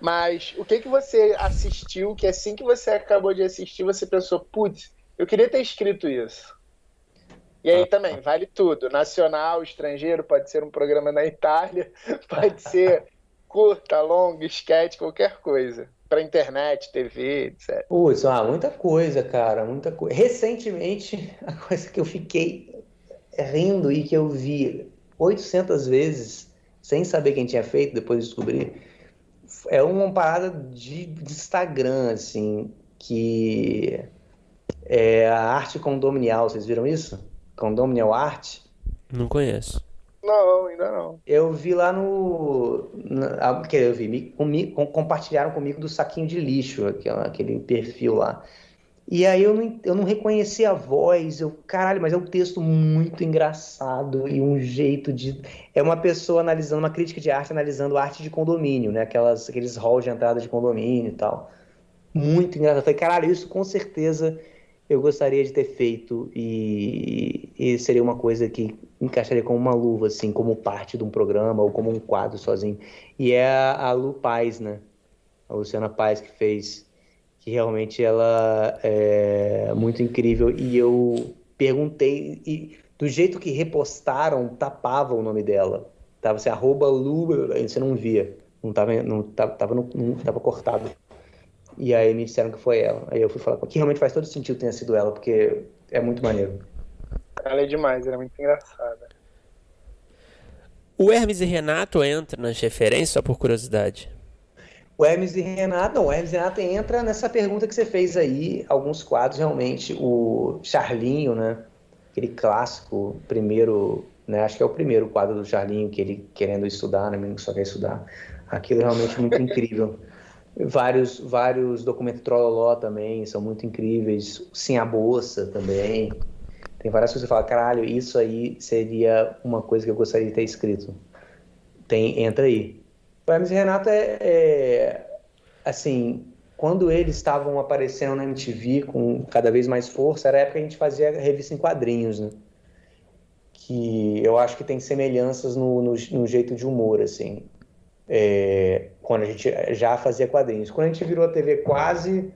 Speaker 3: mas o que, que você assistiu que assim que você acabou de assistir, você pensou, putz, eu queria ter escrito isso? E aí também, vale tudo. Nacional, estrangeiro, pode ser um programa na Itália, pode ser curta, longa, sketch, qualquer coisa. Pra internet, TV, etc.
Speaker 4: Putz, ah, muita coisa, cara, muita coisa. Recentemente, a coisa que eu fiquei rindo e que eu vi 800 vezes, sem saber quem tinha feito, depois de descobrir, é uma parada de, de Instagram, assim, que é a arte condominial, vocês viram isso? Condominial Art?
Speaker 2: Não conheço.
Speaker 3: Não, ainda não.
Speaker 4: Eu vi lá no. Na, que eu vi, comigo, compartilharam comigo do saquinho de lixo, aquele, aquele perfil lá. E aí eu não, eu não reconheci a voz, eu, caralho, mas é um texto muito engraçado e um jeito de. É uma pessoa analisando, uma crítica de arte, analisando arte de condomínio, né? Aquelas, aqueles halls de entrada de condomínio e tal. Muito engraçado. Eu falei, caralho, isso com certeza eu gostaria de ter feito e, e, seria uma coisa que encaixaria como uma luva, assim, como parte de um programa ou como um quadro sozinho. E é a, a Lu Paz, né? A Luciana Paz que fez, que realmente ela é muito incrível. E eu perguntei, e do jeito que repostaram, tapava o nome dela. Tava assim, arroba Lu, você não via. Não tava, não, tava, tava, no, não, tava cortado. E aí me disseram que foi ela. Aí eu fui falar com que realmente faz todo sentido ter sido ela, porque é muito maneiro.
Speaker 3: Ela é demais, ela é muito engraçada.
Speaker 2: O Hermes e Renato entra nas referências só por curiosidade?
Speaker 4: O Hermes e Renato, não, o Hermes e Renato entra nessa pergunta que você fez aí, alguns quadros realmente, o Charlinho, né? Aquele clássico, primeiro, né? Acho que é o primeiro quadro do Charlinho, que ele querendo estudar, né? Menino que só quer estudar. Aquilo é realmente muito incrível. Vários, vários documentos Trololó também são muito incríveis. Sim, a Bolsa também. Tem várias coisas que eu falo, caralho, isso aí seria uma coisa que eu gostaria de ter escrito. Tem, entra aí. O Hermes e Renato é, é assim, quando eles estavam aparecendo na MTV com cada vez mais força, era a época que a gente fazia revista em quadrinhos, né? Que eu acho que tem semelhanças no, no, no jeito de humor, assim. É, quando a gente já fazia quadrinhos. Quando a gente virou a TV quase,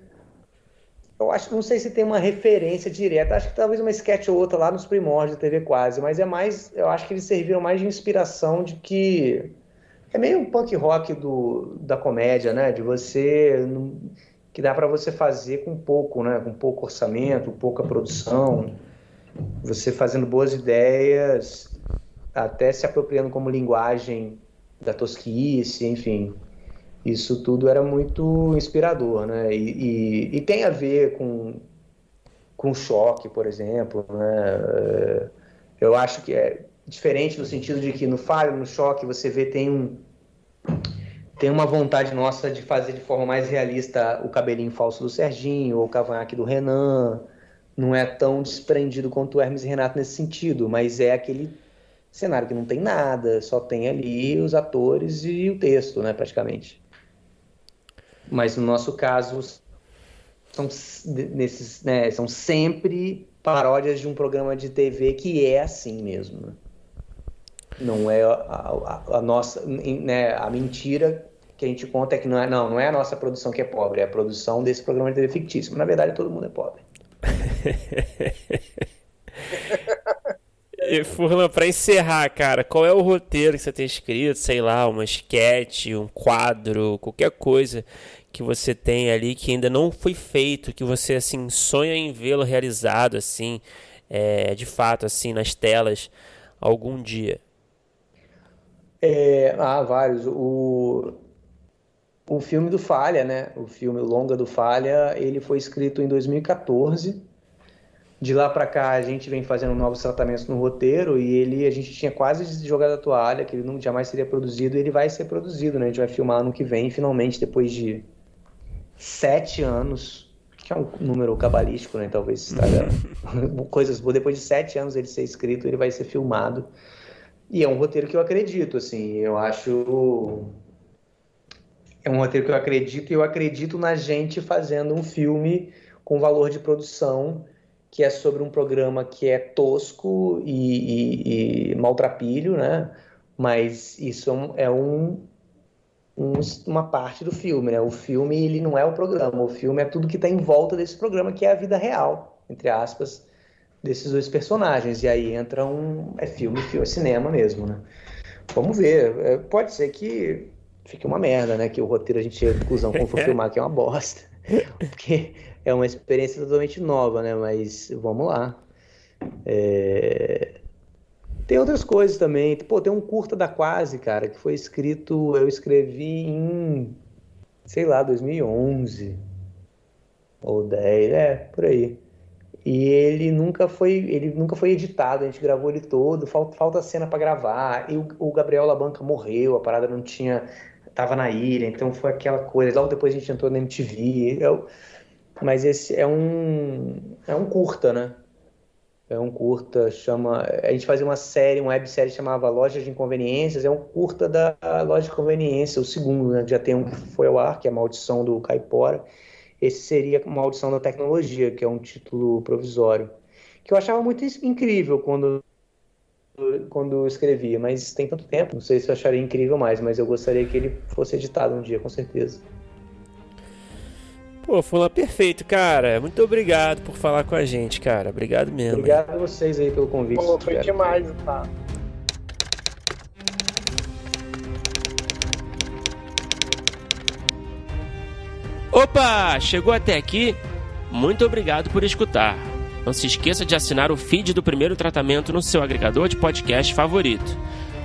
Speaker 4: eu acho, não sei se tem uma referência direta, acho que talvez uma sketch ou outra lá nos primórdios da TV quase, mas é mais, eu acho que eles serviram mais de inspiração de que é meio um punk rock do, da comédia, né? De você que dá para você fazer com pouco, né? Com pouco orçamento, pouca produção, você fazendo boas ideias, até se apropriando como linguagem da tosquice, enfim. Isso tudo era muito inspirador, né? E, e, e tem a ver com, com choque, por exemplo, né? É, eu acho que é diferente no sentido de que no falho, no choque, você vê tem um tem uma vontade nossa de fazer de forma mais realista o cabelinho falso do Serginho ou o cavanhaque do Renan. Não é tão desprendido quanto o Hermes e Renato nesse sentido, mas é aquele cenário que não tem nada, só tem ali os atores e o texto, né, praticamente. Mas no nosso caso, são, nesses, né, são sempre paródias de um programa de TV que é assim mesmo. Não é a, a, a, nossa, né, a mentira que a gente conta é que não é, não, não é a nossa produção que é pobre, é a produção desse programa de TV fictício. Mas, na verdade, todo mundo é pobre.
Speaker 2: E Furlan, pra encerrar, cara, qual é o roteiro que você tem escrito? Sei lá, uma sketch, um quadro, qualquer coisa que você tem ali que ainda não foi feito, que você assim sonha em vê-lo realizado assim, é, de fato assim nas telas algum dia?
Speaker 4: É, ah, vários. O, o filme do Falha, né? O filme longa do Falha, ele foi escrito em 2014. De lá para cá a gente vem fazendo novos tratamentos no roteiro e ele a gente tinha quase jogado a toalha, que ele não jamais seria produzido, e ele vai ser produzido, né? A gente vai filmar ano que vem, finalmente, depois de sete anos, que é um número cabalístico, né? Talvez estraga coisas boas. Depois de sete anos ele ser escrito, ele vai ser filmado. E é um roteiro que eu acredito, assim, eu acho. É um roteiro que eu acredito e eu acredito na gente fazendo um filme com valor de produção que é sobre um programa que é tosco e, e, e maltrapilho, né? Mas isso é um, um, uma parte do filme, né? O filme ele não é o programa, o filme é tudo que está em volta desse programa, que é a vida real, entre aspas, desses dois personagens. E aí entra um é filme, filme, é cinema mesmo, né? Vamos ver. É, pode ser que fique uma merda, né? Que o roteiro a gente chega à conclusão quando for filmar que é uma bosta, porque é uma experiência totalmente nova, né? Mas vamos lá. É... Tem outras coisas também. Pô, tem um curta da Quase, cara, que foi escrito, eu escrevi em, sei lá, 2011 ou 10, é, por aí. E ele nunca foi, ele nunca foi editado, a gente gravou ele todo, falta, falta cena para gravar. E o, o, Gabriel Labanca morreu, a parada não tinha, tava na ilha, então foi aquela coisa. Logo depois a gente entrou na MTV. Eu, mas esse é um é um curta, né? É um curta, chama. A gente fazia uma série, uma websérie chamava Lojas de Inconveniências, é um curta da Loja de Conveniência, o segundo, né? Já tem um que foi ao ar, que é a Maldição do Caipora. Esse seria Maldição da Tecnologia, que é um título provisório. Que eu achava muito incrível quando quando escrevia, mas tem tanto tempo, não sei se eu acharia incrível mais, mas eu gostaria que ele fosse editado um dia, com certeza.
Speaker 2: Pô, Fula, perfeito, cara. Muito obrigado por falar com a gente, cara. Obrigado mesmo.
Speaker 4: Obrigado a vocês aí pelo convite.
Speaker 3: Pô, foi demais, tá?
Speaker 2: Opa! Chegou até aqui? Muito obrigado por escutar. Não se esqueça de assinar o feed do primeiro tratamento no seu agregador de podcast favorito